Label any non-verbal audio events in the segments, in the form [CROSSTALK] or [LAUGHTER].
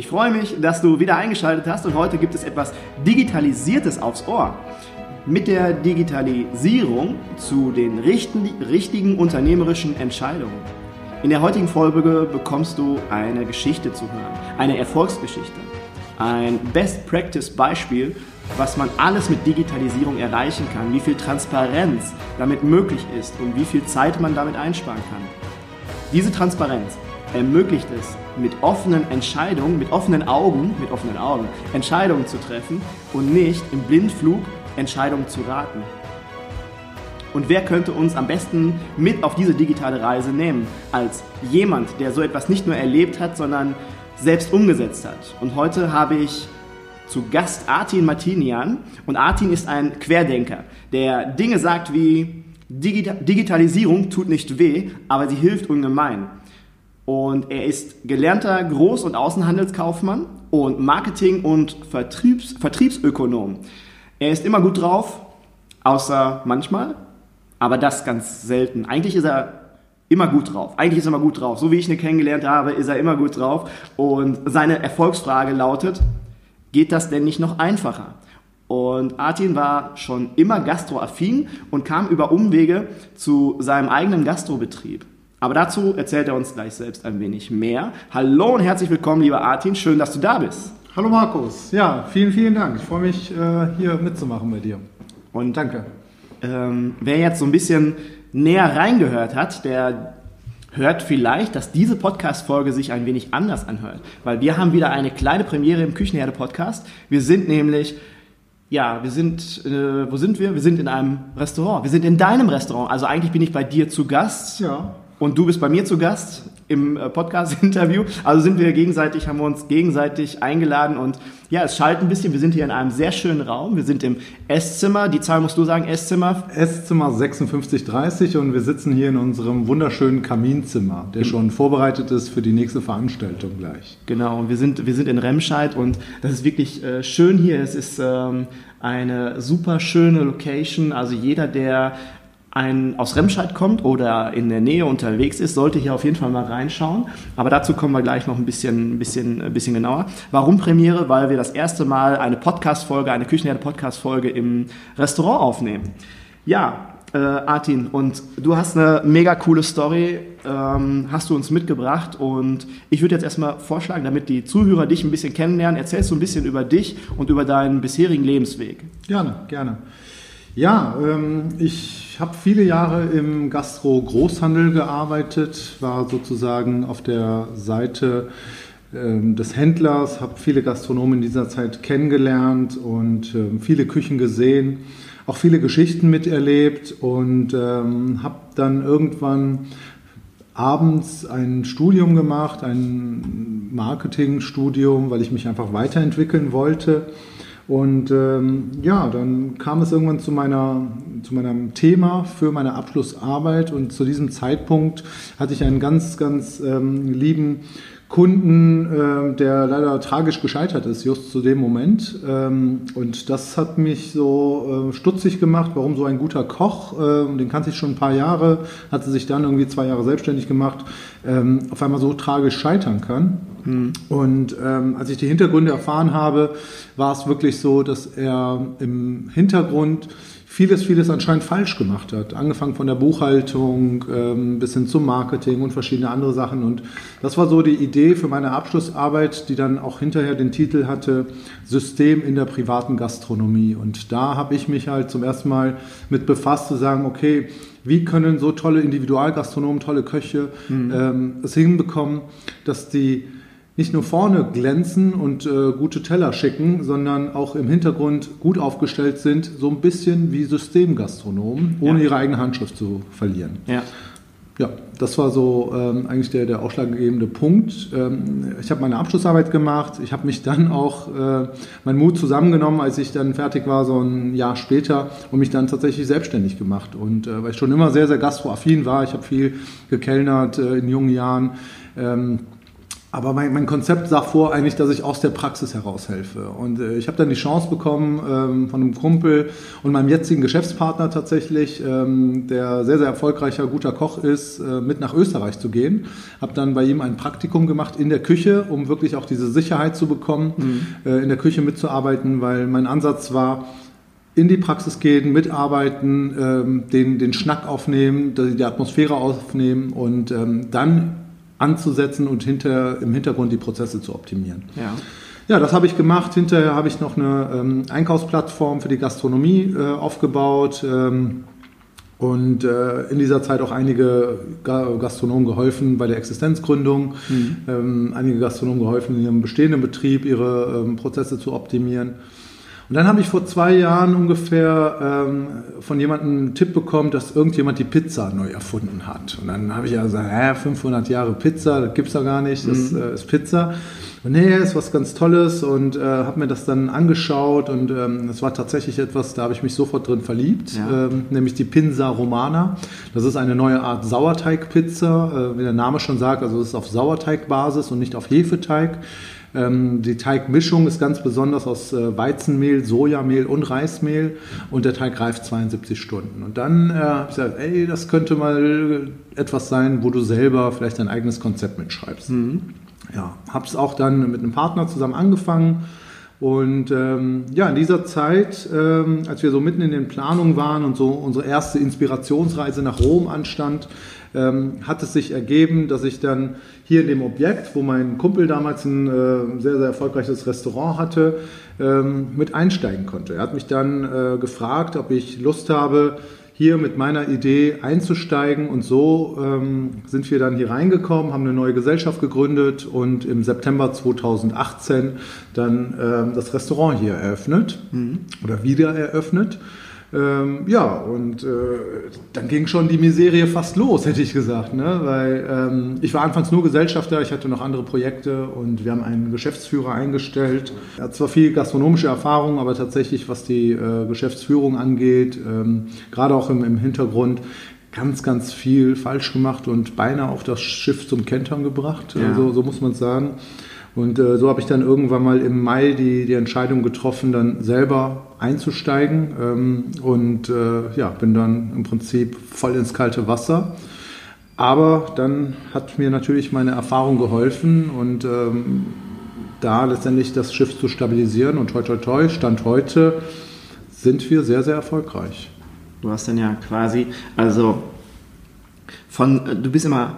Ich freue mich, dass du wieder eingeschaltet hast und heute gibt es etwas Digitalisiertes aufs Ohr. Mit der Digitalisierung zu den richtigen unternehmerischen Entscheidungen. In der heutigen Folge bekommst du eine Geschichte zu hören, eine Erfolgsgeschichte, ein Best Practice Beispiel, was man alles mit Digitalisierung erreichen kann, wie viel Transparenz damit möglich ist und wie viel Zeit man damit einsparen kann. Diese Transparenz ermöglicht es, mit offenen Entscheidungen, mit offenen Augen, mit offenen Augen Entscheidungen zu treffen und nicht im Blindflug Entscheidungen zu raten. Und wer könnte uns am besten mit auf diese digitale Reise nehmen, als jemand, der so etwas nicht nur erlebt hat, sondern selbst umgesetzt hat? Und heute habe ich zu Gast Artin Martinian. Und Artin ist ein Querdenker, der Dinge sagt wie Digitalisierung tut nicht weh, aber sie hilft ungemein. Und er ist gelernter Groß- und Außenhandelskaufmann und Marketing- und Vertriebs Vertriebsökonom. Er ist immer gut drauf, außer manchmal, aber das ganz selten. Eigentlich ist er immer gut drauf. Eigentlich ist er immer gut drauf. So wie ich ihn kennengelernt habe, ist er immer gut drauf. Und seine Erfolgsfrage lautet, geht das denn nicht noch einfacher? Und Artin war schon immer gastroaffin und kam über Umwege zu seinem eigenen Gastrobetrieb. Aber dazu erzählt er uns gleich selbst ein wenig mehr. Hallo und herzlich willkommen, lieber Artin. Schön, dass du da bist. Hallo Markus. Ja, vielen, vielen Dank. Ich freue mich, äh, hier mitzumachen bei dir. Und danke. Ähm, wer jetzt so ein bisschen näher reingehört hat, der hört vielleicht, dass diese Podcast-Folge sich ein wenig anders anhört. Weil wir haben wieder eine kleine Premiere im Küchenherde-Podcast. Wir sind nämlich ja, wir sind, äh, wo sind wir? Wir sind in einem Restaurant. Wir sind in deinem Restaurant. Also eigentlich bin ich bei dir zu Gast. Ja. Und du bist bei mir zu Gast im äh, Podcast-Interview. Also sind wir gegenseitig, haben wir uns gegenseitig eingeladen und ja, es schallt ein bisschen. Wir sind hier in einem sehr schönen Raum. Wir sind im Esszimmer. Die Zahl musst du sagen, Esszimmer. Esszimmer 5630 und wir sitzen hier in unserem wunderschönen Kaminzimmer, der schon vorbereitet ist für die nächste Veranstaltung gleich. Genau, und wir sind, wir sind in Remscheid und das ist wirklich äh, schön hier. Es ist ähm, eine super schöne Location. Also jeder, der ein, aus Remscheid kommt oder in der Nähe unterwegs ist, sollte hier auf jeden Fall mal reinschauen. Aber dazu kommen wir gleich noch ein bisschen, ein bisschen, ein bisschen genauer. Warum Premiere? Weil wir das erste Mal eine Podcast-Folge, eine Küchenherde-Podcast-Folge im Restaurant aufnehmen. Ja, äh, Artin, und du hast eine mega coole Story, ähm, hast du uns mitgebracht und ich würde jetzt erstmal vorschlagen, damit die Zuhörer dich ein bisschen kennenlernen, erzählst du ein bisschen über dich und über deinen bisherigen Lebensweg. Gerne, gerne. Ja, ähm, ich habe viele Jahre im Gastro-Großhandel gearbeitet, war sozusagen auf der Seite ähm, des Händlers, habe viele Gastronomen in dieser Zeit kennengelernt und ähm, viele Küchen gesehen, auch viele Geschichten miterlebt und ähm, habe dann irgendwann abends ein Studium gemacht, ein Marketingstudium, weil ich mich einfach weiterentwickeln wollte und ähm, ja, dann kam es irgendwann zu, meiner, zu meinem Thema für meine Abschlussarbeit und zu diesem Zeitpunkt hatte ich einen ganz, ganz ähm, lieben Kunden, äh, der leider tragisch gescheitert ist, just zu dem Moment. Ähm, und das hat mich so äh, stutzig gemacht, warum so ein guter Koch, äh, den kannte ich schon ein paar Jahre, hat sich dann irgendwie zwei Jahre selbstständig gemacht, ähm, auf einmal so tragisch scheitern kann. Mhm. Und ähm, als ich die Hintergründe erfahren habe, war es wirklich so, dass er im Hintergrund vieles, vieles anscheinend falsch gemacht hat. Angefangen von der Buchhaltung ähm, bis hin zum Marketing und verschiedene andere Sachen. Und das war so die Idee für meine Abschlussarbeit, die dann auch hinterher den Titel hatte, System in der privaten Gastronomie. Und da habe ich mich halt zum ersten Mal mit befasst, zu sagen, okay, wie können so tolle Individualgastronomen, tolle Köche mhm. ähm, es hinbekommen, dass die nicht nur vorne glänzen und äh, gute Teller schicken, sondern auch im Hintergrund gut aufgestellt sind, so ein bisschen wie Systemgastronomen, ohne ja. ihre eigene Handschrift zu verlieren. Ja. Ja, das war so ähm, eigentlich der, der ausschlaggebende Punkt. Ähm, ich habe meine Abschlussarbeit gemacht. Ich habe mich dann auch äh, meinen Mut zusammengenommen, als ich dann fertig war, so ein Jahr später, und mich dann tatsächlich selbstständig gemacht. Und äh, weil ich schon immer sehr, sehr gastroaffin war, ich habe viel gekellnert äh, in jungen Jahren. Ähm, aber mein, mein Konzept sah vor eigentlich, dass ich aus der Praxis heraus helfe. Und äh, ich habe dann die Chance bekommen, ähm, von einem Kumpel und meinem jetzigen Geschäftspartner tatsächlich, ähm, der sehr, sehr erfolgreicher, guter Koch ist, äh, mit nach Österreich zu gehen. Habe dann bei ihm ein Praktikum gemacht in der Küche, um wirklich auch diese Sicherheit zu bekommen, mhm. äh, in der Küche mitzuarbeiten, weil mein Ansatz war, in die Praxis gehen, mitarbeiten, ähm, den, den Schnack aufnehmen, die Atmosphäre aufnehmen und ähm, dann anzusetzen und hinter, im Hintergrund die Prozesse zu optimieren. Ja. Ja, das habe ich gemacht. Hinterher habe ich noch eine ähm, Einkaufsplattform für die Gastronomie äh, aufgebaut ähm, und äh, in dieser Zeit auch einige Gastronomen geholfen bei der Existenzgründung, mhm. ähm, einige Gastronomen geholfen, in ihrem bestehenden Betrieb ihre ähm, Prozesse zu optimieren. Und dann habe ich vor zwei Jahren ungefähr ähm, von jemandem einen Tipp bekommen, dass irgendjemand die Pizza neu erfunden hat. Und dann habe ich ja gesagt, hä, 500 Jahre Pizza, das gibt's doch gar nicht, das mhm. äh, ist Pizza. Und nee, ist was ganz Tolles und äh, habe mir das dann angeschaut und ähm, das war tatsächlich etwas, da habe ich mich sofort drin verliebt, ja. ähm, nämlich die Pinsa Romana. Das ist eine neue Art Sauerteigpizza, äh, wie der Name schon sagt, also es ist auf Sauerteigbasis und nicht auf Hefeteig. Ähm, die Teigmischung ist ganz besonders aus äh, Weizenmehl, Sojamehl und Reismehl und der Teig reift 72 Stunden. Und dann äh, habe ich gesagt, ey, das könnte mal etwas sein, wo du selber vielleicht dein eigenes Konzept mitschreibst. Mhm. Ja, habe es auch dann mit einem Partner zusammen angefangen. Und ähm, ja, in dieser Zeit, ähm, als wir so mitten in den Planungen waren und so unsere erste Inspirationsreise nach Rom anstand, ähm, hat es sich ergeben, dass ich dann hier in dem Objekt, wo mein Kumpel damals ein äh, sehr, sehr erfolgreiches Restaurant hatte, ähm, mit einsteigen konnte. Er hat mich dann äh, gefragt, ob ich Lust habe, hier mit meiner Idee einzusteigen. Und so ähm, sind wir dann hier reingekommen, haben eine neue Gesellschaft gegründet und im September 2018 dann ähm, das Restaurant hier eröffnet mhm. oder wieder eröffnet. Ähm, ja, und äh, dann ging schon die Miserie fast los, [LAUGHS] hätte ich gesagt. Ne? Weil ähm, ich war anfangs nur Gesellschafter, ich hatte noch andere Projekte und wir haben einen Geschäftsführer eingestellt. Er hat zwar viel gastronomische Erfahrung, aber tatsächlich, was die äh, Geschäftsführung angeht, ähm, gerade auch im, im Hintergrund, ganz, ganz viel falsch gemacht und beinahe auch das Schiff zum Kentern gebracht. Ja. Also, so muss man sagen. Und äh, so habe ich dann irgendwann mal im Mai die, die Entscheidung getroffen, dann selber einzusteigen ähm, und äh, ja, bin dann im Prinzip voll ins kalte Wasser. Aber dann hat mir natürlich meine Erfahrung geholfen und ähm, da letztendlich das Schiff zu stabilisieren und toi toi toi, Stand heute sind wir sehr, sehr erfolgreich. Du hast dann ja quasi, also von, du bist immer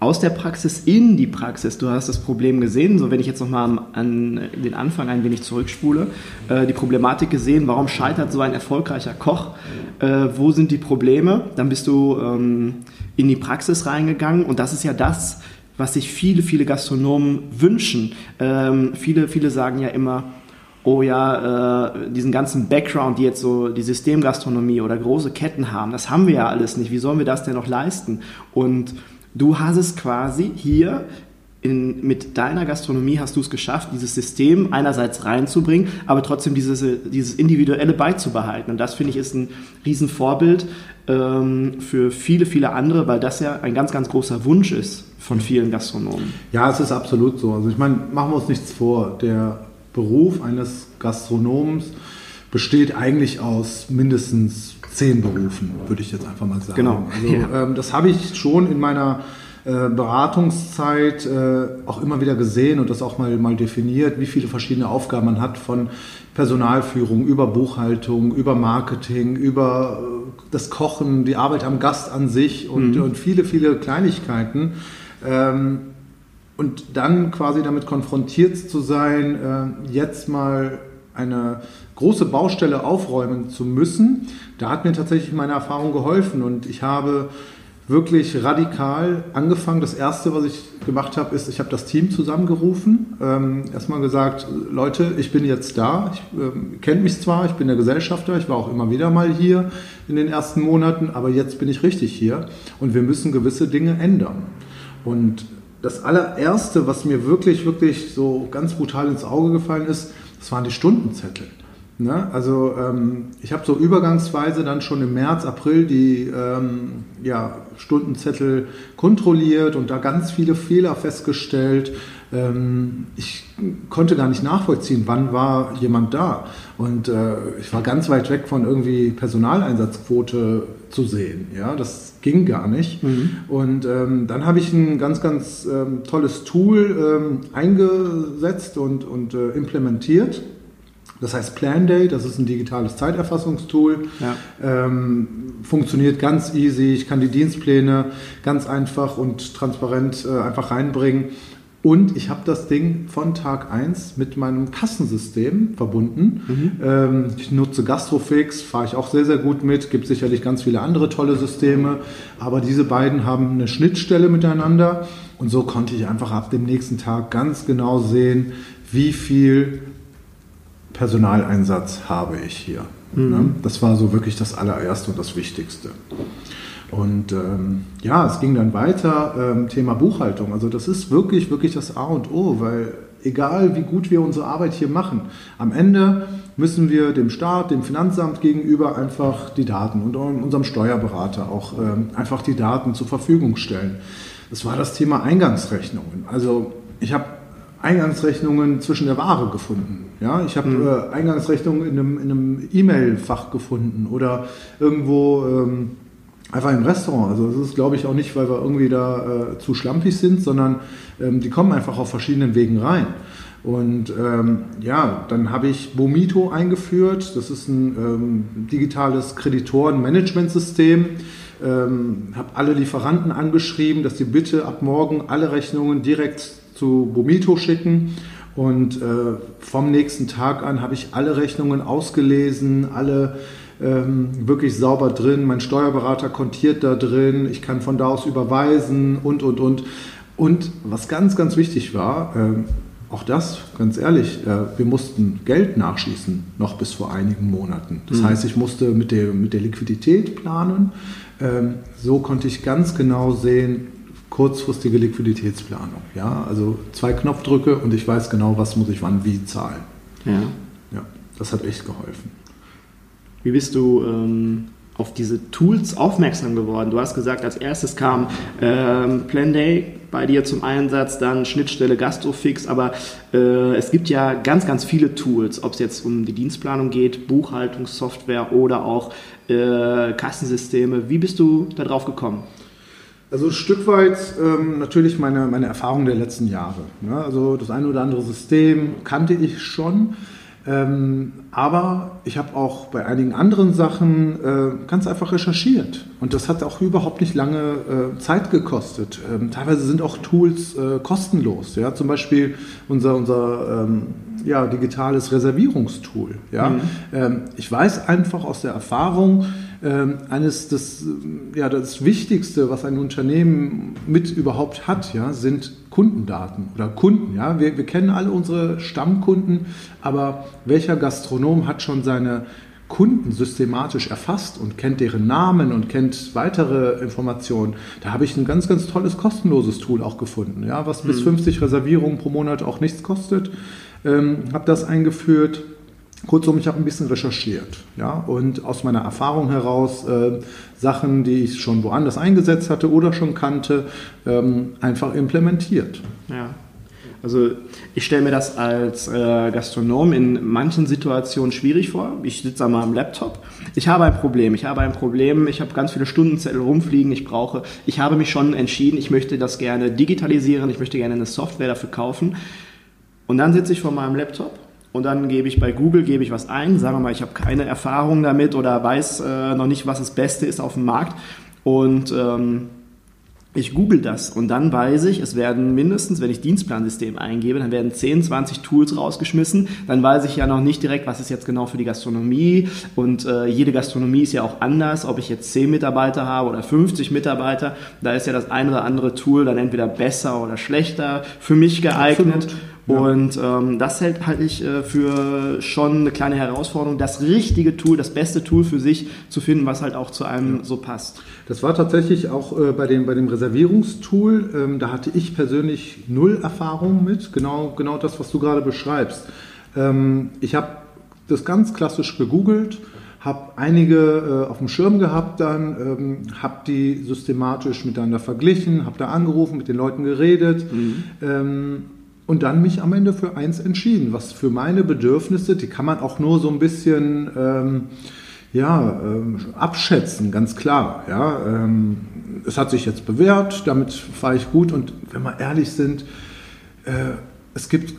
aus der Praxis in die Praxis. Du hast das Problem gesehen, so wenn ich jetzt nochmal an den Anfang ein wenig zurückspule, äh, die Problematik gesehen, warum scheitert so ein erfolgreicher Koch, äh, wo sind die Probleme, dann bist du ähm, in die Praxis reingegangen und das ist ja das, was sich viele, viele Gastronomen wünschen. Ähm, viele, viele sagen ja immer, oh ja, äh, diesen ganzen Background, die jetzt so die Systemgastronomie oder große Ketten haben, das haben wir ja alles nicht. Wie sollen wir das denn noch leisten? Und Du hast es quasi hier in, mit deiner Gastronomie hast du es geschafft, dieses System einerseits reinzubringen, aber trotzdem dieses, dieses Individuelle beizubehalten. Und das finde ich ist ein Riesenvorbild ähm, für viele, viele andere, weil das ja ein ganz, ganz großer Wunsch ist von vielen Gastronomen. Ja, es ist absolut so. Also ich meine, machen wir uns nichts vor. Der Beruf eines Gastronoms besteht eigentlich aus mindestens zehn Berufen, würde ich jetzt einfach mal sagen. Genau. Also, ja. ähm, das habe ich schon in meiner äh, Beratungszeit äh, auch immer wieder gesehen und das auch mal, mal definiert, wie viele verschiedene Aufgaben man hat von Personalführung, über Buchhaltung, über Marketing, über äh, das Kochen, die Arbeit am Gast an sich und, mhm. und viele, viele Kleinigkeiten. Ähm, und dann quasi damit konfrontiert zu sein, äh, jetzt mal eine große Baustelle aufräumen zu müssen, da hat mir tatsächlich meine Erfahrung geholfen und ich habe wirklich radikal angefangen. Das erste, was ich gemacht habe, ist, ich habe das Team zusammengerufen. Ähm, erstmal gesagt, Leute, ich bin jetzt da. Ich ähm, kennt mich zwar, ich bin der Gesellschafter, ich war auch immer wieder mal hier in den ersten Monaten, aber jetzt bin ich richtig hier und wir müssen gewisse Dinge ändern. Und das allererste, was mir wirklich, wirklich so ganz brutal ins Auge gefallen ist, das waren die Stundenzettel. Ne? Also ähm, ich habe so übergangsweise dann schon im März, April die ähm, ja, Stundenzettel kontrolliert und da ganz viele Fehler festgestellt. Ähm, ich konnte gar nicht nachvollziehen, wann war jemand da. Und äh, ich war ganz weit weg von irgendwie Personaleinsatzquote zu sehen. Ja, das ging gar nicht. Mhm. Und ähm, dann habe ich ein ganz, ganz ähm, tolles Tool ähm, eingesetzt und, und äh, implementiert das heißt Planday, das ist ein digitales Zeiterfassungstool. Ja. Ähm, funktioniert ganz easy. Ich kann die Dienstpläne ganz einfach und transparent äh, einfach reinbringen. Und ich habe das Ding von Tag 1 mit meinem Kassensystem verbunden. Mhm. Ähm, ich nutze Gastrofix, fahre ich auch sehr, sehr gut mit. Gibt sicherlich ganz viele andere tolle Systeme. Aber diese beiden haben eine Schnittstelle miteinander. Und so konnte ich einfach ab dem nächsten Tag ganz genau sehen, wie viel Personaleinsatz habe ich hier. Mhm. Ne? Das war so wirklich das allererste und das Wichtigste. Und ähm, ja, es ging dann weiter, ähm, Thema Buchhaltung. Also das ist wirklich, wirklich das A und O, weil egal wie gut wir unsere Arbeit hier machen, am Ende müssen wir dem Staat, dem Finanzamt gegenüber einfach die Daten und unserem Steuerberater auch ähm, einfach die Daten zur Verfügung stellen. Das war das Thema Eingangsrechnungen. Also ich habe Eingangsrechnungen zwischen der Ware gefunden. Ja, ich habe mhm. äh, Eingangsrechnungen in einem, in einem E-Mail-Fach gefunden oder irgendwo ähm, einfach im Restaurant. Also das ist, glaube ich, auch nicht, weil wir irgendwie da äh, zu schlampig sind, sondern ähm, die kommen einfach auf verschiedenen Wegen rein. Und ähm, ja, dann habe ich Bomito eingeführt. Das ist ein ähm, digitales Kreditorenmanagementsystem. Ähm, habe alle Lieferanten angeschrieben, dass sie bitte ab morgen alle Rechnungen direkt zu Bomito schicken. Und äh, vom nächsten Tag an habe ich alle Rechnungen ausgelesen, alle ähm, wirklich sauber drin. Mein Steuerberater kontiert da drin. Ich kann von da aus überweisen und, und, und. Und was ganz, ganz wichtig war, äh, auch das, ganz ehrlich, äh, wir mussten Geld nachschießen, noch bis vor einigen Monaten. Das mhm. heißt, ich musste mit der, mit der Liquidität planen. Ähm, so konnte ich ganz genau sehen, kurzfristige Liquiditätsplanung. Ja, also zwei Knopfdrücke und ich weiß genau, was muss ich wann wie zahlen. Ja. Ja, das hat echt geholfen. Wie bist du ähm, auf diese Tools aufmerksam geworden? Du hast gesagt, als erstes kam ähm, Planday bei dir zum Einsatz, dann Schnittstelle Gastrofix, aber äh, es gibt ja ganz, ganz viele Tools, ob es jetzt um die Dienstplanung geht, Buchhaltungssoftware oder auch äh, Kassensysteme. Wie bist du darauf gekommen? Also ein Stück weit ähm, natürlich meine, meine Erfahrung der letzten Jahre. Ne? Also das eine oder andere System kannte ich schon, ähm, aber ich habe auch bei einigen anderen Sachen äh, ganz einfach recherchiert. Und das hat auch überhaupt nicht lange äh, Zeit gekostet. Ähm, teilweise sind auch Tools äh, kostenlos. Ja? Zum Beispiel unser, unser ähm, ja, digitales Reservierungstool. Ja? Mhm. Ähm, ich weiß einfach aus der Erfahrung, eines das, ja, das Wichtigste, was ein Unternehmen mit überhaupt hat, ja, sind Kundendaten oder Kunden. Ja. Wir, wir kennen alle unsere Stammkunden, aber welcher Gastronom hat schon seine Kunden systematisch erfasst und kennt deren Namen und kennt weitere Informationen. Da habe ich ein ganz, ganz tolles kostenloses Tool auch gefunden, ja, was bis 50 hm. Reservierungen pro Monat auch nichts kostet. Ähm, habe das eingeführt Kurzum, ich habe ein bisschen recherchiert ja, und aus meiner Erfahrung heraus äh, Sachen, die ich schon woanders eingesetzt hatte oder schon kannte, ähm, einfach implementiert. Ja. Also ich stelle mir das als äh, Gastronom in manchen Situationen schwierig vor. Ich sitze an meinem Laptop, Ich habe ein Problem. Ich habe ein Problem. Ich habe ganz viele Stundenzettel rumfliegen. Ich brauche, ich habe mich schon entschieden, ich möchte das gerne digitalisieren. Ich möchte gerne eine Software dafür kaufen. Und dann sitze ich vor meinem Laptop und dann gebe ich bei Google gebe ich was ein. Sagen wir mal, ich habe keine Erfahrung damit oder weiß äh, noch nicht, was das Beste ist auf dem Markt. Und ähm, ich google das und dann weiß ich, es werden mindestens, wenn ich Dienstplansystem eingebe, dann werden 10, 20 Tools rausgeschmissen. Dann weiß ich ja noch nicht direkt, was ist jetzt genau für die Gastronomie und äh, jede Gastronomie ist ja auch anders, ob ich jetzt 10 Mitarbeiter habe oder 50 Mitarbeiter. Da ist ja das eine oder andere Tool dann entweder besser oder schlechter für mich geeignet. Absolut. Und ähm, das hält halte ich äh, für schon eine kleine Herausforderung, das richtige Tool, das beste Tool für sich zu finden, was halt auch zu einem ja. so passt. Das war tatsächlich auch äh, bei, dem, bei dem Reservierungstool, ähm, da hatte ich persönlich null Erfahrung mit, genau, genau das, was du gerade beschreibst. Ähm, ich habe das ganz klassisch gegoogelt, habe einige äh, auf dem Schirm gehabt dann, ähm, habe die systematisch miteinander verglichen, habe da angerufen, mit den Leuten geredet. Mhm. Und dann mich am Ende für eins entschieden, was für meine Bedürfnisse, die kann man auch nur so ein bisschen ähm, ja, ähm, abschätzen, ganz klar. Ja, ähm, es hat sich jetzt bewährt, damit fahre ich gut und wenn wir ehrlich sind, äh, es gibt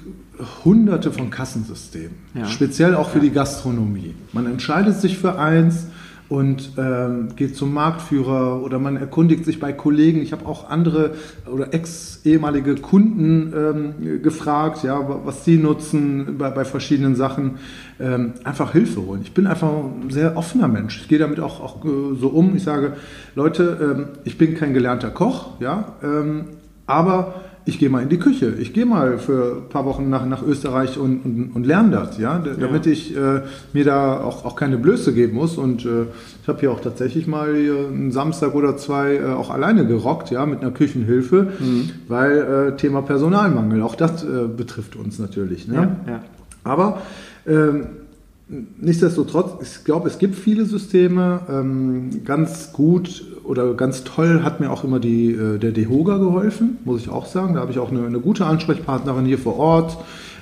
hunderte von Kassensystemen, ja. speziell auch für ja. die Gastronomie. Man entscheidet sich für eins, und ähm, geht zum Marktführer oder man erkundigt sich bei Kollegen. Ich habe auch andere oder ex-ehemalige Kunden ähm, gefragt, ja, was sie nutzen bei, bei verschiedenen Sachen. Ähm, einfach Hilfe holen. Ich bin einfach ein sehr offener Mensch. Ich gehe damit auch, auch äh, so um. Ich sage, Leute, ähm, ich bin kein gelernter Koch, ja, ähm, aber ich gehe mal in die Küche, ich gehe mal für ein paar Wochen nach, nach Österreich und, und, und lerne das, ja, damit ja. ich äh, mir da auch, auch keine Blöße geben muss. Und äh, ich habe hier auch tatsächlich mal einen Samstag oder zwei äh, auch alleine gerockt, ja, mit einer Küchenhilfe, mhm. weil äh, Thema Personalmangel, auch das äh, betrifft uns natürlich. Ne? Ja, ja. Aber ähm, Nichtsdestotrotz, ich glaube, es gibt viele Systeme. Ähm, ganz gut oder ganz toll hat mir auch immer die, äh, der DeHoga geholfen, muss ich auch sagen. Da habe ich auch eine, eine gute Ansprechpartnerin hier vor Ort.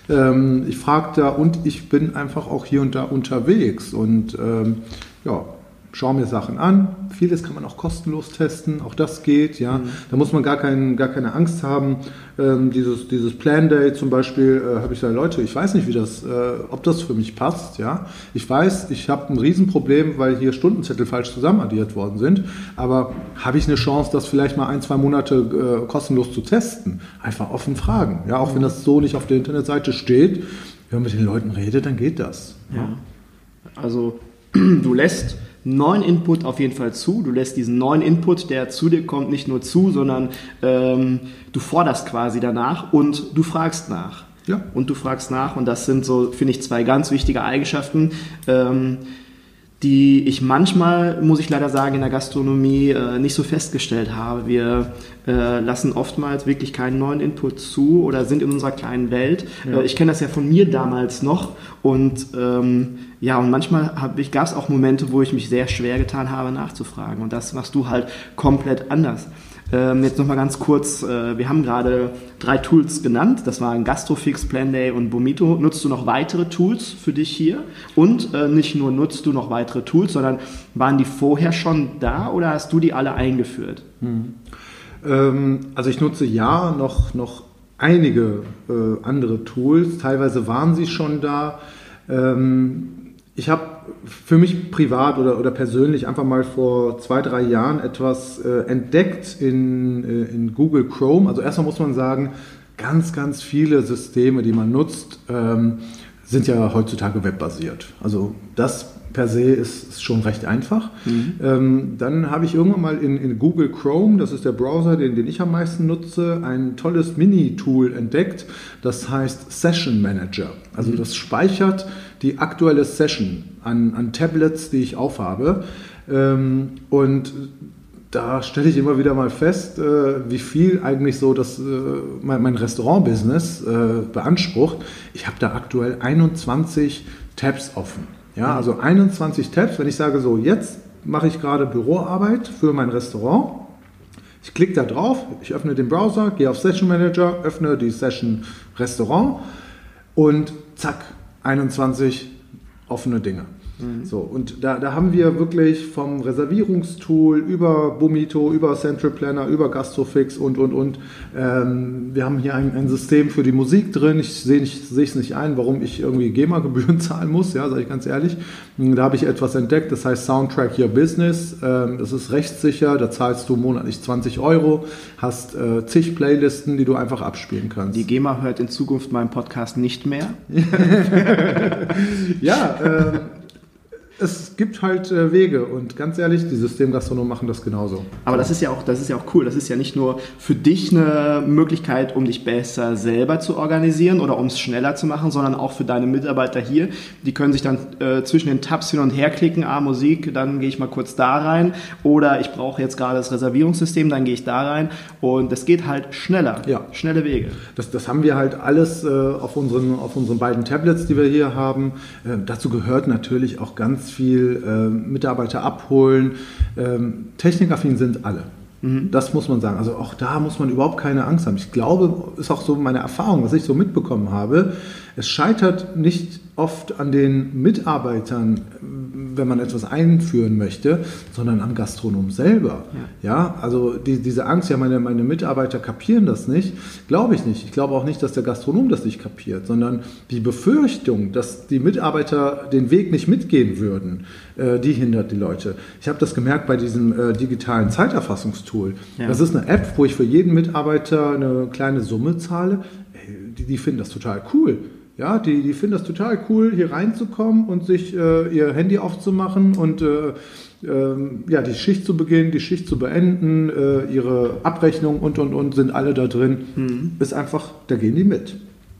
Ähm, ich frage da und ich bin einfach auch hier und da unterwegs. Und ähm, ja, schaue mir Sachen an. Vieles kann man auch kostenlos testen, auch das geht. Ja, mhm. da muss man gar, kein, gar keine Angst haben. Ähm, dieses, dieses Plan Day zum Beispiel äh, habe ich da Leute, ich weiß nicht, wie das, äh, ob das für mich passt. Ja, ich weiß, ich habe ein Riesenproblem, weil hier Stundenzettel falsch zusammenaddiert worden sind. Aber habe ich eine Chance, das vielleicht mal ein, zwei Monate äh, kostenlos zu testen? Einfach offen fragen. Ja, auch mhm. wenn das so nicht auf der Internetseite steht. Wenn man mit den Leuten redet, dann geht das. Ja. Also [CLEARS THROAT] du lässt neuen Input auf jeden Fall zu. Du lässt diesen neuen Input, der zu dir kommt, nicht nur zu, sondern ähm, du forderst quasi danach und du fragst nach. Ja. Und du fragst nach und das sind so, finde ich, zwei ganz wichtige Eigenschaften. Ähm, die ich manchmal, muss ich leider sagen, in der Gastronomie äh, nicht so festgestellt habe. Wir äh, lassen oftmals wirklich keinen neuen Input zu oder sind in unserer kleinen Welt. Ja. Äh, ich kenne das ja von mir damals noch und ähm, ja, und manchmal gab es auch Momente, wo ich mich sehr schwer getan habe, nachzufragen. Und das machst du halt komplett anders. Ähm, jetzt nochmal ganz kurz, äh, wir haben gerade drei Tools genannt. Das waren Gastrofix, Planday und Bomito. Nutzt du noch weitere Tools für dich hier? Und äh, nicht nur nutzt du noch weitere Tools, sondern waren die vorher schon da oder hast du die alle eingeführt? Hm. Ähm, also ich nutze ja noch, noch einige äh, andere Tools. Teilweise waren sie schon da. Ähm, ich habe für mich privat oder, oder persönlich einfach mal vor zwei, drei Jahren etwas äh, entdeckt in, äh, in Google Chrome. Also erstmal muss man sagen, ganz, ganz viele Systeme, die man nutzt, ähm, sind ja heutzutage webbasiert. Also das per se ist, ist schon recht einfach. Mhm. Ähm, dann habe ich irgendwann mal in, in, Google Chrome, das ist der Browser, den, den ich am meisten nutze, ein tolles Mini-Tool entdeckt, das heißt Session Manager. Also mhm. das speichert die aktuelle Session an, an Tablets, die ich aufhabe. Ähm, und da stelle ich immer wieder mal fest, äh, wie viel eigentlich so das, äh, mein, mein Restaurant-Business äh, beansprucht. Ich habe da aktuell 21 Tabs offen. Ja, also 21 Tabs, wenn ich sage so, jetzt mache ich gerade Büroarbeit für mein Restaurant. Ich klicke da drauf, ich öffne den Browser, gehe auf Session Manager, öffne die Session Restaurant und zack, 21 offene Dinge. Mhm. So, und da, da haben wir wirklich vom Reservierungstool über Bumito, über Central Planner, über Gastrofix und, und, und. Ähm, wir haben hier ein, ein, System für die Musik drin. Ich sehe es nicht ein, warum ich irgendwie GEMA-Gebühren [LAUGHS] zahlen muss, ja, sage ich ganz ehrlich. Da habe ich etwas entdeckt, das heißt Soundtrack Your Business. Ähm, das ist rechtssicher, da zahlst du monatlich 20 Euro, hast äh, zig Playlisten, die du einfach abspielen kannst. Die GEMA hört in Zukunft meinen Podcast nicht mehr. [LAUGHS] ja, äh, es gibt halt äh, Wege und ganz ehrlich, die Systemgastronomen machen das genauso. Aber das ist ja auch, das ist ja auch cool. Das ist ja nicht nur für dich eine Möglichkeit, um dich besser selber zu organisieren oder um es schneller zu machen, sondern auch für deine Mitarbeiter hier. Die können sich dann äh, zwischen den Tabs hin und her klicken, ah, Musik, dann gehe ich mal kurz da rein oder ich brauche jetzt gerade das Reservierungssystem, dann gehe ich da rein und das geht halt schneller. Ja. Schnelle Wege. Das, das haben wir halt alles äh, auf, unseren, auf unseren beiden Tablets, die wir hier haben. Äh, dazu gehört natürlich auch ganz viel äh, Mitarbeiter abholen. Ähm, technikaffin sind alle. Mhm. Das muss man sagen. Also auch da muss man überhaupt keine Angst haben. Ich glaube, ist auch so meine Erfahrung, was ich so mitbekommen habe. Es scheitert nicht oft an den Mitarbeitern, wenn man etwas einführen möchte, sondern am Gastronom selber. Ja, ja also die, diese Angst, ja, meine, meine Mitarbeiter kapieren das nicht, glaube ich nicht. Ich glaube auch nicht, dass der Gastronom das nicht kapiert, sondern die Befürchtung, dass die Mitarbeiter den Weg nicht mitgehen würden, äh, die hindert die Leute. Ich habe das gemerkt bei diesem äh, digitalen Zeiterfassungstool. Ja. Das ist eine App, wo ich für jeden Mitarbeiter eine kleine Summe zahle. Die, die finden das total cool. Ja, die, die finden das total cool, hier reinzukommen und sich äh, ihr Handy aufzumachen und äh, äh, ja, die Schicht zu beginnen, die Schicht zu beenden, äh, ihre Abrechnung und und und sind alle da drin. Mhm. Ist einfach, da gehen die mit.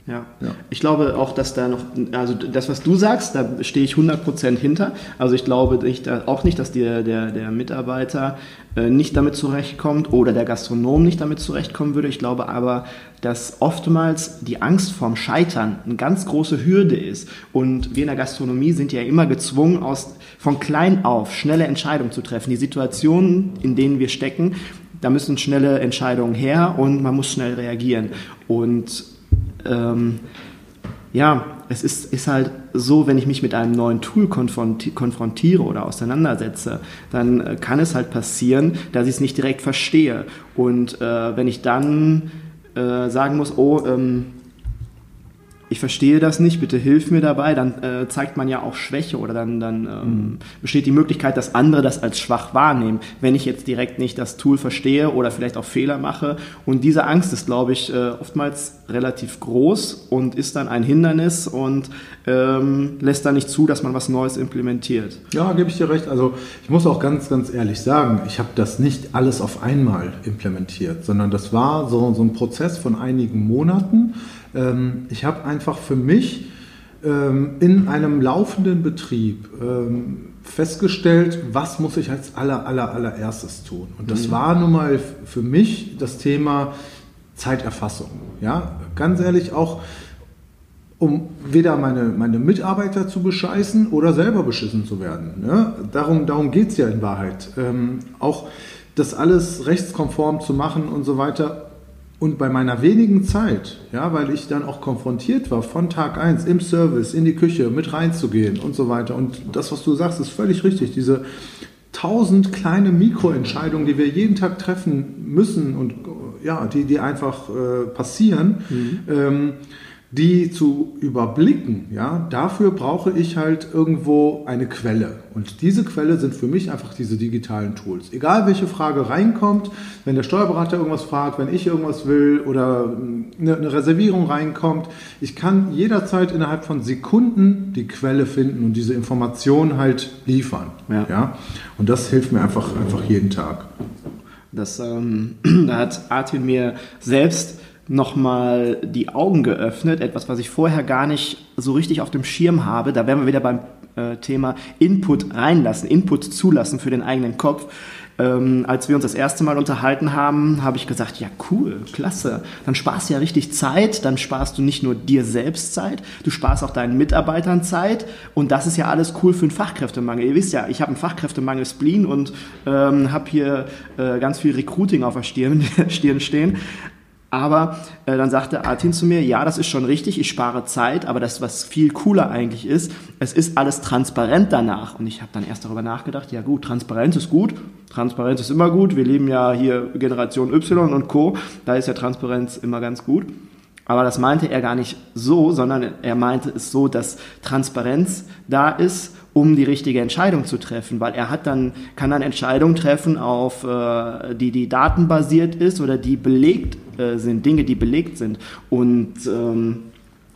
Ja. ja. Ich glaube auch, dass da noch, also das, was du sagst, da stehe ich 100% hinter. Also ich glaube nicht, auch nicht, dass der, der, der Mitarbeiter äh, nicht damit zurechtkommt oder der Gastronom nicht damit zurechtkommen würde. Ich glaube aber, dass oftmals die Angst vorm Scheitern eine ganz große Hürde ist. Und wir in der Gastronomie sind ja immer gezwungen, aus, von klein auf schnelle Entscheidungen zu treffen. Die Situationen, in denen wir stecken, da müssen schnelle Entscheidungen her und man muss schnell reagieren. Und ähm, ja, es ist, ist halt so, wenn ich mich mit einem neuen Tool konfrontiere oder auseinandersetze, dann äh, kann es halt passieren, dass ich es nicht direkt verstehe. Und äh, wenn ich dann äh, sagen muss, oh, ähm, ich verstehe das nicht, bitte hilf mir dabei, dann äh, zeigt man ja auch Schwäche oder dann, dann ähm, mhm. besteht die Möglichkeit, dass andere das als schwach wahrnehmen, wenn ich jetzt direkt nicht das Tool verstehe oder vielleicht auch Fehler mache. Und diese Angst ist, glaube ich, äh, oftmals relativ groß und ist dann ein Hindernis und ähm, lässt dann nicht zu, dass man was Neues implementiert. Ja, gebe ich dir recht. Also ich muss auch ganz, ganz ehrlich sagen, ich habe das nicht alles auf einmal implementiert, sondern das war so, so ein Prozess von einigen Monaten ähm, ich habe einfach für mich ähm, in einem laufenden Betrieb ähm, festgestellt, was muss ich als aller, aller, allererstes tun. Und das mhm. war nun mal für mich das Thema Zeiterfassung. Ja, ganz ehrlich auch, um weder meine, meine Mitarbeiter zu bescheißen oder selber beschissen zu werden. Ne? Darum, darum geht es ja in Wahrheit. Ähm, auch das alles rechtskonform zu machen und so weiter, und bei meiner wenigen Zeit, ja, weil ich dann auch konfrontiert war, von Tag 1 im Service, in die Küche mit reinzugehen und so weiter. Und das, was du sagst, ist völlig richtig. Diese tausend kleine Mikroentscheidungen, die wir jeden Tag treffen müssen und ja, die, die einfach äh, passieren, mhm. ähm, die zu überblicken, ja, dafür brauche ich halt irgendwo eine Quelle. Und diese Quelle sind für mich einfach diese digitalen Tools. Egal welche Frage reinkommt, wenn der Steuerberater irgendwas fragt, wenn ich irgendwas will oder eine, eine Reservierung reinkommt, ich kann jederzeit innerhalb von Sekunden die Quelle finden und diese Information halt liefern. Ja. ja? Und das hilft mir einfach, einfach jeden Tag. Das, ähm, [CLEARS THROAT] da hat Artin mir selbst nochmal die Augen geöffnet, etwas, was ich vorher gar nicht so richtig auf dem Schirm habe. Da wären wir wieder beim äh, Thema Input reinlassen, Input zulassen für den eigenen Kopf. Ähm, als wir uns das erste Mal unterhalten haben, habe ich gesagt, ja cool, klasse. Dann sparst du ja richtig Zeit, dann sparst du nicht nur dir selbst Zeit, du sparst auch deinen Mitarbeitern Zeit und das ist ja alles cool für einen Fachkräftemangel. Ihr wisst ja, ich habe einen Fachkräftemangel Spleen und ähm, habe hier äh, ganz viel Recruiting auf der Stirn, [LAUGHS] Stirn stehen Aber äh, dann sagte Artin zu mir, ja, das ist schon richtig, ich spare Zeit, aber das, was viel cooler eigentlich ist, es ist alles transparent danach. Und ich habe dann erst darüber nachgedacht, ja gut, Transparenz ist gut, Transparenz ist immer gut, wir leben ja hier Generation Y und Co., da ist ja Transparenz immer ganz gut. Aber das meinte er gar nicht so, sondern er meinte es so, dass Transparenz da ist, um die richtige Entscheidung zu treffen, weil er hat dann kann dann Entscheidungen treffen auf äh, die die datenbasiert ist oder die belegt sind Dinge, die belegt sind. Und ähm,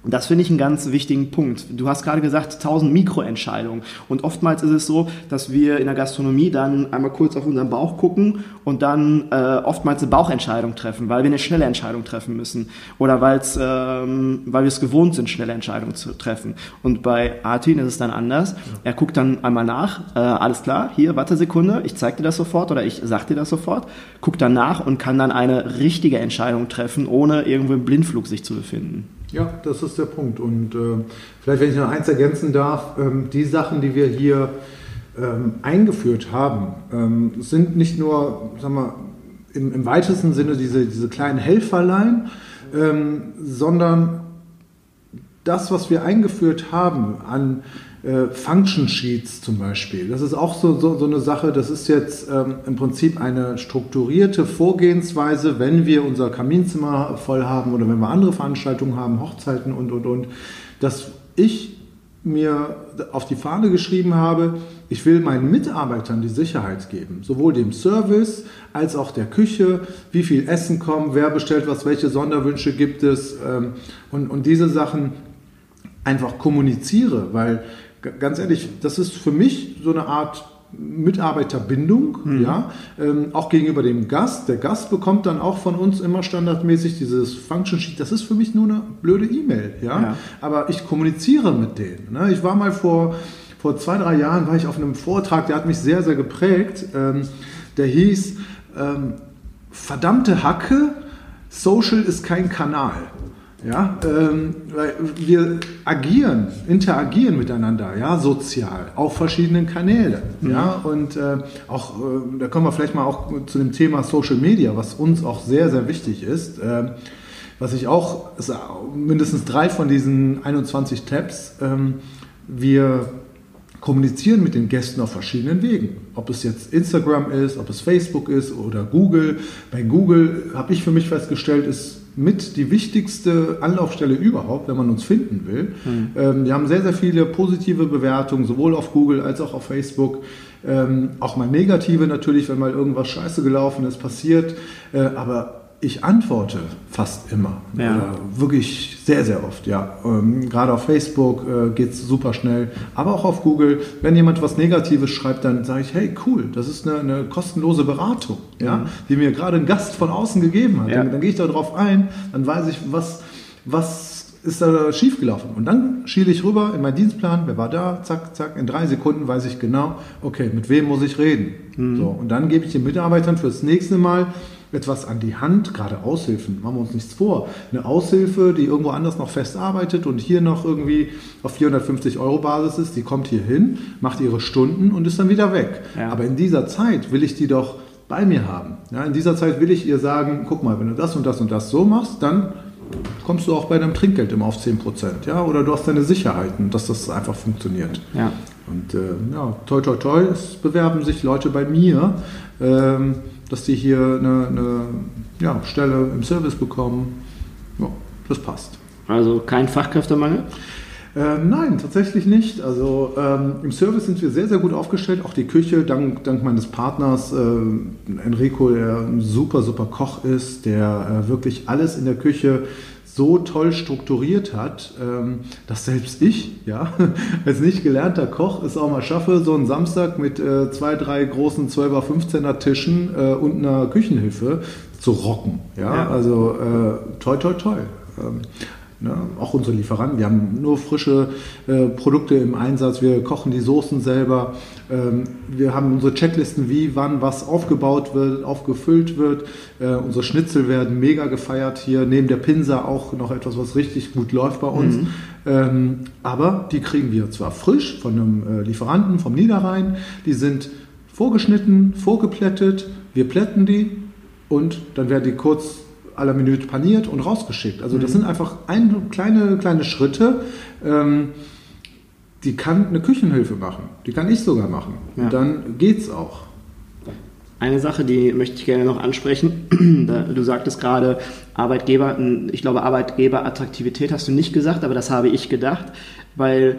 das finde ich einen ganz wichtigen Punkt. Du hast gerade gesagt, 1000 Mikroentscheidungen. Und oftmals ist es so, dass wir in der Gastronomie dann einmal kurz auf unseren Bauch gucken und dann äh, oftmals eine Bauchentscheidung treffen, weil wir eine schnelle Entscheidung treffen müssen. Oder weil's, ähm, weil wir es gewohnt sind, schnelle Entscheidungen zu treffen. Und bei Artin ist es dann anders. Er guckt dann einmal nach, äh, alles klar, hier, warte Sekunde, ich zeig dir das sofort oder ich sag dir das sofort, guckt dann nach und kann dann eine richtige Entscheidung treffen, ohne irgendwo im Blindflug sich zu befinden. Ja, das ist der Punkt. Und äh, vielleicht, wenn ich noch eins ergänzen darf, ähm, die Sachen, die wir hier ähm, eingeführt haben, ähm, sind nicht nur, sagen wir, im, im weitesten Sinne diese, diese kleinen Helferlein, ähm, sondern das, was wir eingeführt haben an Function Sheets zum Beispiel. Das ist auch so, so, so eine Sache, das ist jetzt ähm, im Prinzip eine strukturierte Vorgehensweise, wenn wir unser Kaminzimmer voll haben oder wenn wir andere Veranstaltungen haben, Hochzeiten und, und, und, dass ich mir auf die Fahne geschrieben habe, ich will meinen Mitarbeitern die Sicherheit geben, sowohl dem Service als auch der Küche, wie viel Essen kommt, wer bestellt was, welche Sonderwünsche gibt es ähm, und, und diese Sachen einfach kommuniziere, weil ganz ehrlich, das ist für mich so eine Art Mitarbeiterbindung, mhm. ja, ähm, auch gegenüber dem Gast. Der Gast bekommt dann auch von uns immer standardmäßig dieses Function Sheet. Das ist für mich nur eine blöde E-Mail, ja? ja? aber ich kommuniziere mit denen. Ne? Ich war mal vor, vor zwei, drei Jahren, war ich auf einem Vortrag, der hat mich sehr, sehr geprägt. Ähm, der hieß, ähm, verdammte Hacke, Social ist kein Kanal. Ja, ähm, weil wir agieren, interagieren miteinander, ja, sozial, auf verschiedenen Kanälen. Mhm. Ja, und äh, auch, äh, da kommen wir vielleicht mal auch zu dem Thema Social Media, was uns auch sehr, sehr wichtig ist. Äh, was ich auch, mindestens drei von diesen 21 Tabs, ähm, wir kommunizieren mit den Gästen auf verschiedenen Wegen. Ob es jetzt Instagram ist, ob es Facebook ist oder Google. Bei Google habe ich für mich festgestellt, ist mit die wichtigste Anlaufstelle überhaupt, wenn man uns finden will. Mhm. Ähm, wir haben sehr, sehr viele positive Bewertungen, sowohl auf Google als auch auf Facebook. Ähm, auch mal negative natürlich, wenn mal irgendwas scheiße gelaufen ist, passiert. Äh, aber ich antworte fast immer. Ja. Oder wirklich sehr, sehr oft, ja. Ähm, gerade auf Facebook äh, geht es super schnell, aber auch auf Google. Wenn jemand was Negatives schreibt, dann sage ich, hey, cool, das ist eine, eine kostenlose Beratung, ja, mhm. die mir gerade ein Gast von außen gegeben hat. Ja. Dann, dann gehe ich darauf ein, dann weiß ich, was, was ist da schiefgelaufen. Und dann schiele ich rüber in meinen Dienstplan, wer war da, zack, zack, in drei Sekunden weiß ich genau, okay, mit wem muss ich reden. Mhm. So, und dann gebe ich den Mitarbeitern fürs nächste Mal etwas an die Hand, gerade Aushilfen, machen wir uns nichts vor. Eine Aushilfe, die irgendwo anders noch fest arbeitet und hier noch irgendwie auf 450 Euro Basis ist, die kommt hier hin, macht ihre Stunden und ist dann wieder weg. Ja. Aber in dieser Zeit will ich die doch bei mir haben. Ja, in dieser Zeit will ich ihr sagen, guck mal, wenn du das und das und das so machst, dann kommst du auch bei deinem Trinkgeld immer auf 10 Prozent. Ja? Oder du hast deine Sicherheiten, dass das einfach funktioniert. Ja. Und äh, ja, toi, toi, toi, es bewerben sich Leute bei mir. Ähm, dass die hier eine, eine ja, Stelle im Service bekommen. Ja, das passt. Also kein Fachkräftemangel? Ähm, nein, tatsächlich nicht. Also ähm, im Service sind wir sehr, sehr gut aufgestellt. Auch die Küche, dank, dank meines Partners äh, Enrico, der ein super, super Koch ist, der äh, wirklich alles in der Küche so toll strukturiert hat, ähm, dass selbst ich, ja, [LAUGHS] als nicht gelernter Koch, es auch mal schaffe, so einen Samstag mit äh, zwei, drei großen 12er, 15er Tischen äh, und einer Küchenhilfe zu rocken. Ja, ja. also äh, toi, toi, toi. Ne? Auch unsere Lieferanten, wir haben nur frische äh, Produkte im Einsatz, wir kochen die Soßen selber, ähm, wir haben unsere Checklisten, wie, wann, was aufgebaut wird, aufgefüllt wird. Äh, unsere Schnitzel werden mega gefeiert hier, neben der Pinsa auch noch etwas, was richtig gut läuft bei uns. Mhm. Ähm, aber die kriegen wir zwar frisch von einem äh, Lieferanten vom Niederrhein, die sind vorgeschnitten, vorgeplättet, wir plätten die und dann werden die kurz à la Minute paniert und rausgeschickt. Also das mhm. sind einfach ein, kleine, kleine Schritte, ähm, die kann eine Küchenhilfe machen. Die kann ich sogar machen. Ja. Und dann geht's auch. Eine Sache, die möchte ich gerne noch ansprechen. [CLEARS THROAT] Du sagtest gerade, Arbeitgeber, ich glaube, Arbeitgeberattraktivität hast du nicht gesagt, aber das habe ich gedacht, weil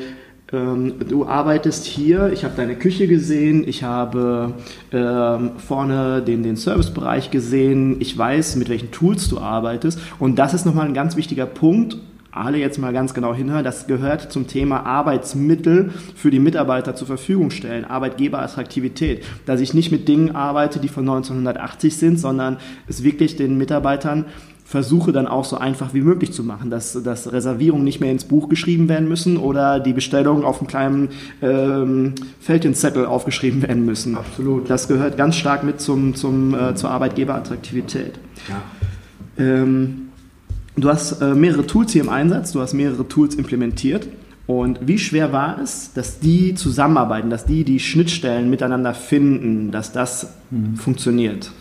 ähm, du arbeitest hier, ich habe deine Küche gesehen, ich habe ähm, vorne den, den Servicebereich gesehen, ich weiß, mit welchen Tools du arbeitest. Und das ist nochmal ein ganz wichtiger Punkt. Alle jetzt mal ganz genau hinhören, das gehört zum Thema Arbeitsmittel für die Mitarbeiter zur Verfügung stellen, Arbeitgeberattraktivität, dass ich nicht mit Dingen arbeite, die von 1980 sind, sondern es wirklich den Mitarbeitern versuche dann auch so einfach wie möglich zu machen, dass, dass Reservierungen nicht mehr ins Buch geschrieben werden müssen oder die Bestellungen auf einem kleinen ähm, Feldchenzettel aufgeschrieben werden müssen. Absolut. Das gehört ganz stark mit zum, zum, äh, zur Arbeitgeberattraktivität. Ja. Ähm, du hast äh, mehrere Tools hier im Einsatz, du hast mehrere Tools implementiert. Und wie schwer war es, dass die zusammenarbeiten, dass die die Schnittstellen miteinander finden, dass das mhm. funktioniert?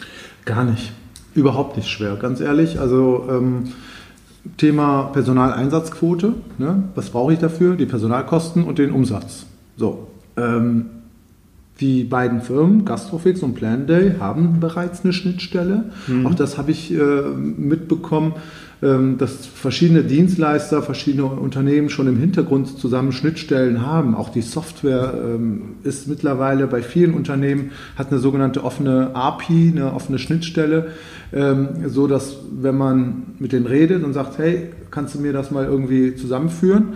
Gar nicht. Überhaupt nicht schwer, ganz ehrlich. Also ähm, Thema Personaleinsatzquote. Ne? Was brauche ich dafür? Die Personalkosten und den Umsatz. So. Ähm, die beiden Firmen, Gastrofix und Planday, haben bereits eine Schnittstelle. Mhm. Auch das habe ich äh, mitbekommen. Ähm, dass verschiedene Dienstleister, verschiedene Unternehmen schon im Hintergrund zusammen Schnittstellen haben. Auch die Software ähm, ist mittlerweile bei vielen Unternehmen, hat eine sogenannte offene API, eine offene Schnittstelle, ähm, so dass wenn man mit denen redet und sagt, hey, kannst du mir das mal irgendwie zusammenführen?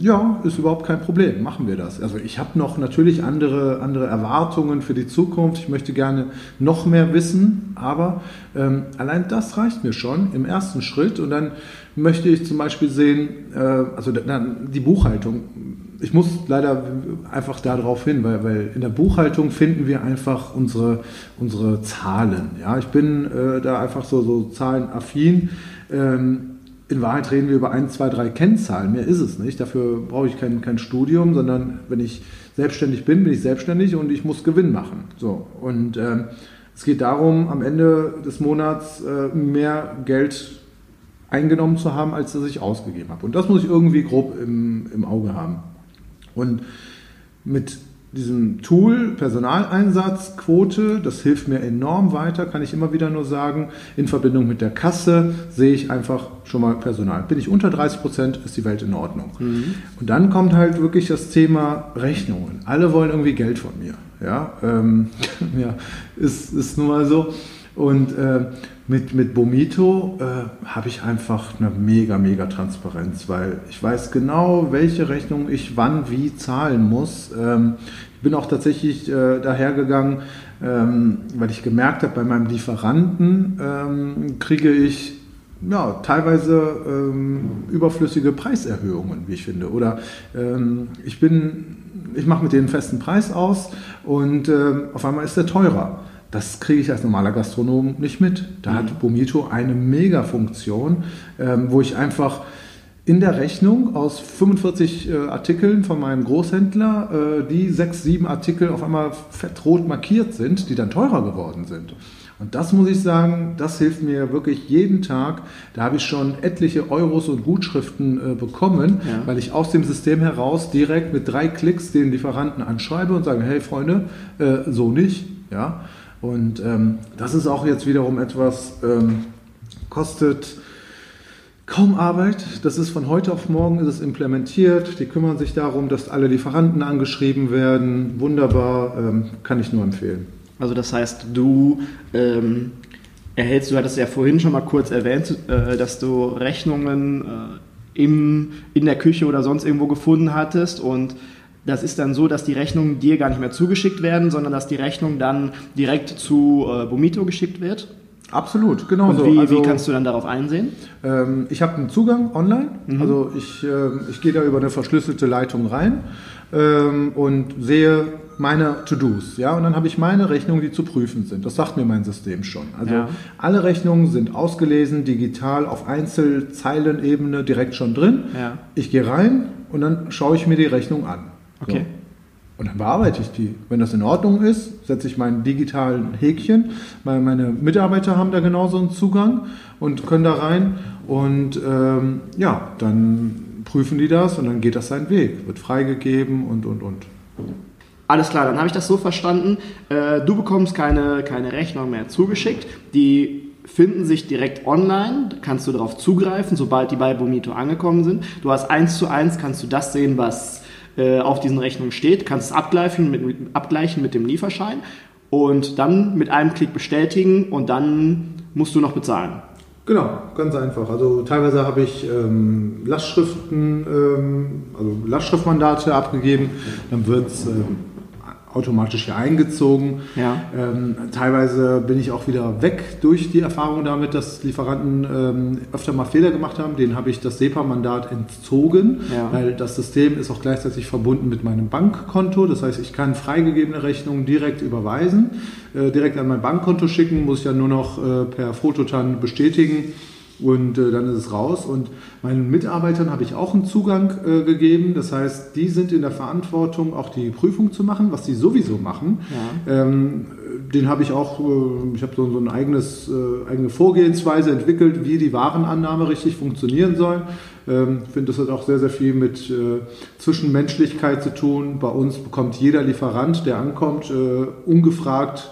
ja, ist überhaupt kein Problem, machen wir das. Also ich habe noch natürlich andere, andere Erwartungen für die Zukunft. Ich möchte gerne noch mehr wissen, aber allein das reicht mir schon im ersten Schritt Schritt. Und dann möchte ich zum Beispiel sehen, äh, also dann die Buchhaltung. Ich muss leider einfach darauf hin, weil, weil in der Buchhaltung finden wir einfach unsere, unsere Zahlen. Ja, ich bin äh, da einfach so, so zahlenaffin. Ähm, in Wahrheit reden wir über ein, zwei, drei Kennzahlen. Mehr ist es nicht. Dafür brauche ich kein, kein Studium, sondern wenn ich selbstständig bin, bin ich selbstständig und ich muss Gewinn machen. So. Und ähm, es geht darum, am Ende des Monats äh, mehr Geld eingenommen zu haben, als dass ich ausgegeben habe. Und das muss ich irgendwie grob im, im Auge haben. Und mit diesem Tool Personaleinsatzquote, das hilft mir enorm weiter, kann ich immer wieder nur sagen. In Verbindung mit der Kasse sehe ich einfach schon mal Personal. Bin ich unter 30 Prozent, ist die Welt in Ordnung. Mhm. Und dann kommt halt wirklich das Thema Rechnungen. Alle wollen irgendwie Geld von mir. Ja, ähm, [LAUGHS] ja ist, ist nun mal so. Und äh, mit, mit Bomito äh, habe ich einfach eine mega, mega Transparenz, weil ich weiß genau, welche Rechnung ich wann wie zahlen muss. Ähm, bin auch tatsächlich äh, dahergegangen, ähm, weil ich gemerkt habe, bei meinem Lieferanten ähm, kriege ich ja, teilweise ähm, überflüssige Preiserhöhungen, wie ich finde. Oder ähm, ich bin, ich mache mit denen einen festen Preis aus und ähm, auf einmal ist der teurer. Das kriege ich als normaler Gastronom nicht mit. Da mhm. hat Bomito eine Mega-Funktion, ähm, wo ich einfach in der Rechnung aus 45 äh, Artikeln von meinem Großhändler äh, die sechs, sieben Artikel auf einmal fettrot markiert sind, die dann teurer geworden sind. Und das muss ich sagen, das hilft mir wirklich jeden Tag. Da habe ich schon etliche Euros und Gutschriften äh, bekommen, ja. weil ich aus dem System heraus direkt mit drei Klicks den Lieferanten anschreibe und sage, hey Freunde, äh, so nicht. Ja. Und ähm, das ist auch jetzt wiederum etwas, ähm, kostet kaum Arbeit. Das ist von heute auf morgen ist es implementiert. Die kümmern sich darum, dass alle Lieferanten angeschrieben werden. Wunderbar, ähm, kann ich nur empfehlen. Also das heißt, du ähm, erhältst, du hattest ja vorhin schon mal kurz erwähnt, äh, dass du Rechnungen äh, im, in der Küche oder sonst irgendwo gefunden hattest und das ist dann so, dass die Rechnungen dir gar nicht mehr zugeschickt werden, sondern dass die Rechnung dann direkt zu äh, Bomito geschickt wird. Absolut, genau Und so. Wie, also, wie kannst du dann darauf einsehen? Ähm, ich habe einen Zugang online. Mhm. Also ich, äh, ich gehe da über eine verschlüsselte Leitung rein ähm, und sehe meine To-Dos. Ja? Und dann habe ich meine Rechnungen, die zu prüfen sind. Das sagt mir mein System schon. Also ja. alle Rechnungen sind ausgelesen, digital auf Einzelzeilenebene direkt schon drin. Ja. Ich gehe rein und dann schaue ich mir die Rechnung an. Okay. Und dann bearbeite ich die. Wenn das in Ordnung ist, setze ich meinen digitalen Häkchen. Meine Mitarbeiter haben da genauso einen Zugang und können da rein. Und ähm, ja, dann prüfen die das und dann geht das seinen Weg. Wird freigegeben und, und, und. Alles klar, dann habe ich das so verstanden. Äh, du bekommst keine, keine Rechnung mehr zugeschickt. Die finden sich direkt online, kannst du darauf zugreifen, sobald die bei Bomito angekommen sind. Du hast eins zu eins, kannst du das sehen, was äh, auf diesen Rechnungen steht, kannst es abgleichen mit, mit, abgleichen mit dem Lieferschein und dann mit einem Klick bestätigen und dann musst du noch bezahlen. Genau, ganz einfach. Also teilweise habe ich ähm, Lastschriften, ähm, also Lastschriftmandate abgegeben, dann wird es ähm, automatisch hier eingezogen. Ja. Ähm, teilweise bin ich auch wieder weg durch die Erfahrung damit, dass Lieferanten ähm, öfter mal Fehler gemacht haben. Den habe ich das SEPA-Mandat entzogen, Ja. weil das System ist auch gleichzeitig verbunden mit meinem Bankkonto. Das heißt, ich kann freigegebene Rechnungen direkt überweisen, äh, direkt an mein Bankkonto schicken, muss ich ja nur noch äh, per Fototan bestätigen. Und äh, dann ist es raus. Und meinen Mitarbeitern habe ich auch einen Zugang äh, gegeben. Das heißt, die sind in der Verantwortung, auch die Prüfung zu machen, was die sowieso machen. Ähm, den habe ich auch, äh, ich habe so, so ein eigenes, äh, eigene Vorgehensweise entwickelt, wie die Warenannahme richtig funktionieren soll. Ähm, Ich finde, das hat auch sehr, sehr viel mit äh, Zwischenmenschlichkeit zu tun. Bei uns bekommt jeder Lieferant, der ankommt, ungefragt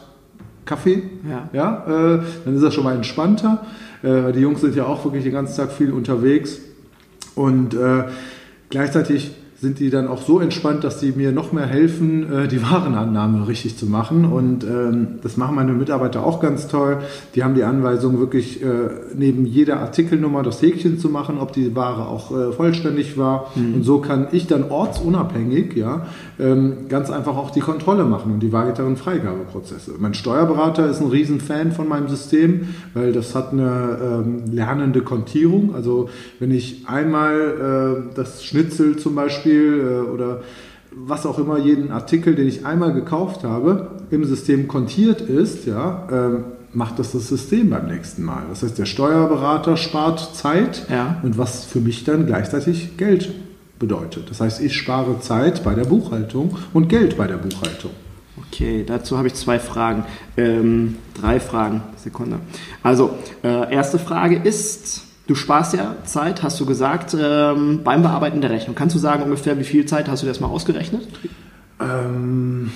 Kaffee. Ja. Ja, dann ist er schon mal entspannter. Äh, die Jungs sind ja auch wirklich den ganzen Tag viel unterwegs. Und äh, gleichzeitig sind die dann auch so entspannt, dass sie mir noch mehr helfen, äh, die Warenannahme richtig zu machen. Und ähm, das machen meine Mitarbeiter auch ganz toll. Die haben die Anweisung, wirklich äh, neben jeder Artikelnummer das Häkchen zu machen, ob die Ware auch äh, vollständig war. Und so kann ich dann ortsunabhängig ja, ähm, ganz einfach auch die Kontrolle machen und die weiteren Freigabeprozesse. Mein Steuerberater ist ein Riesenfan von meinem System, weil das hat eine ähm, lernende Kontierung. Also wenn ich einmal das Schnitzel zum Beispiel äh, oder was auch immer, jeden Artikel, den ich einmal gekauft habe, im System kontiert ist, ja, ähm, macht das das System beim nächsten Mal. Das heißt, der Steuerberater spart Zeit Ja. und was für mich dann gleichzeitig Geld bedeutet. Das heißt, ich spare Zeit bei der Buchhaltung und Geld bei der Buchhaltung. Okay, dazu habe ich zwei Fragen. Ähm, drei Fragen. Sekunde. Also, äh, erste Frage ist, du sparst ja Zeit, hast du gesagt, ähm, beim Bearbeiten der Rechnung. Kannst du sagen ungefähr, wie viel Zeit hast du das mal ausgerechnet? Ähm,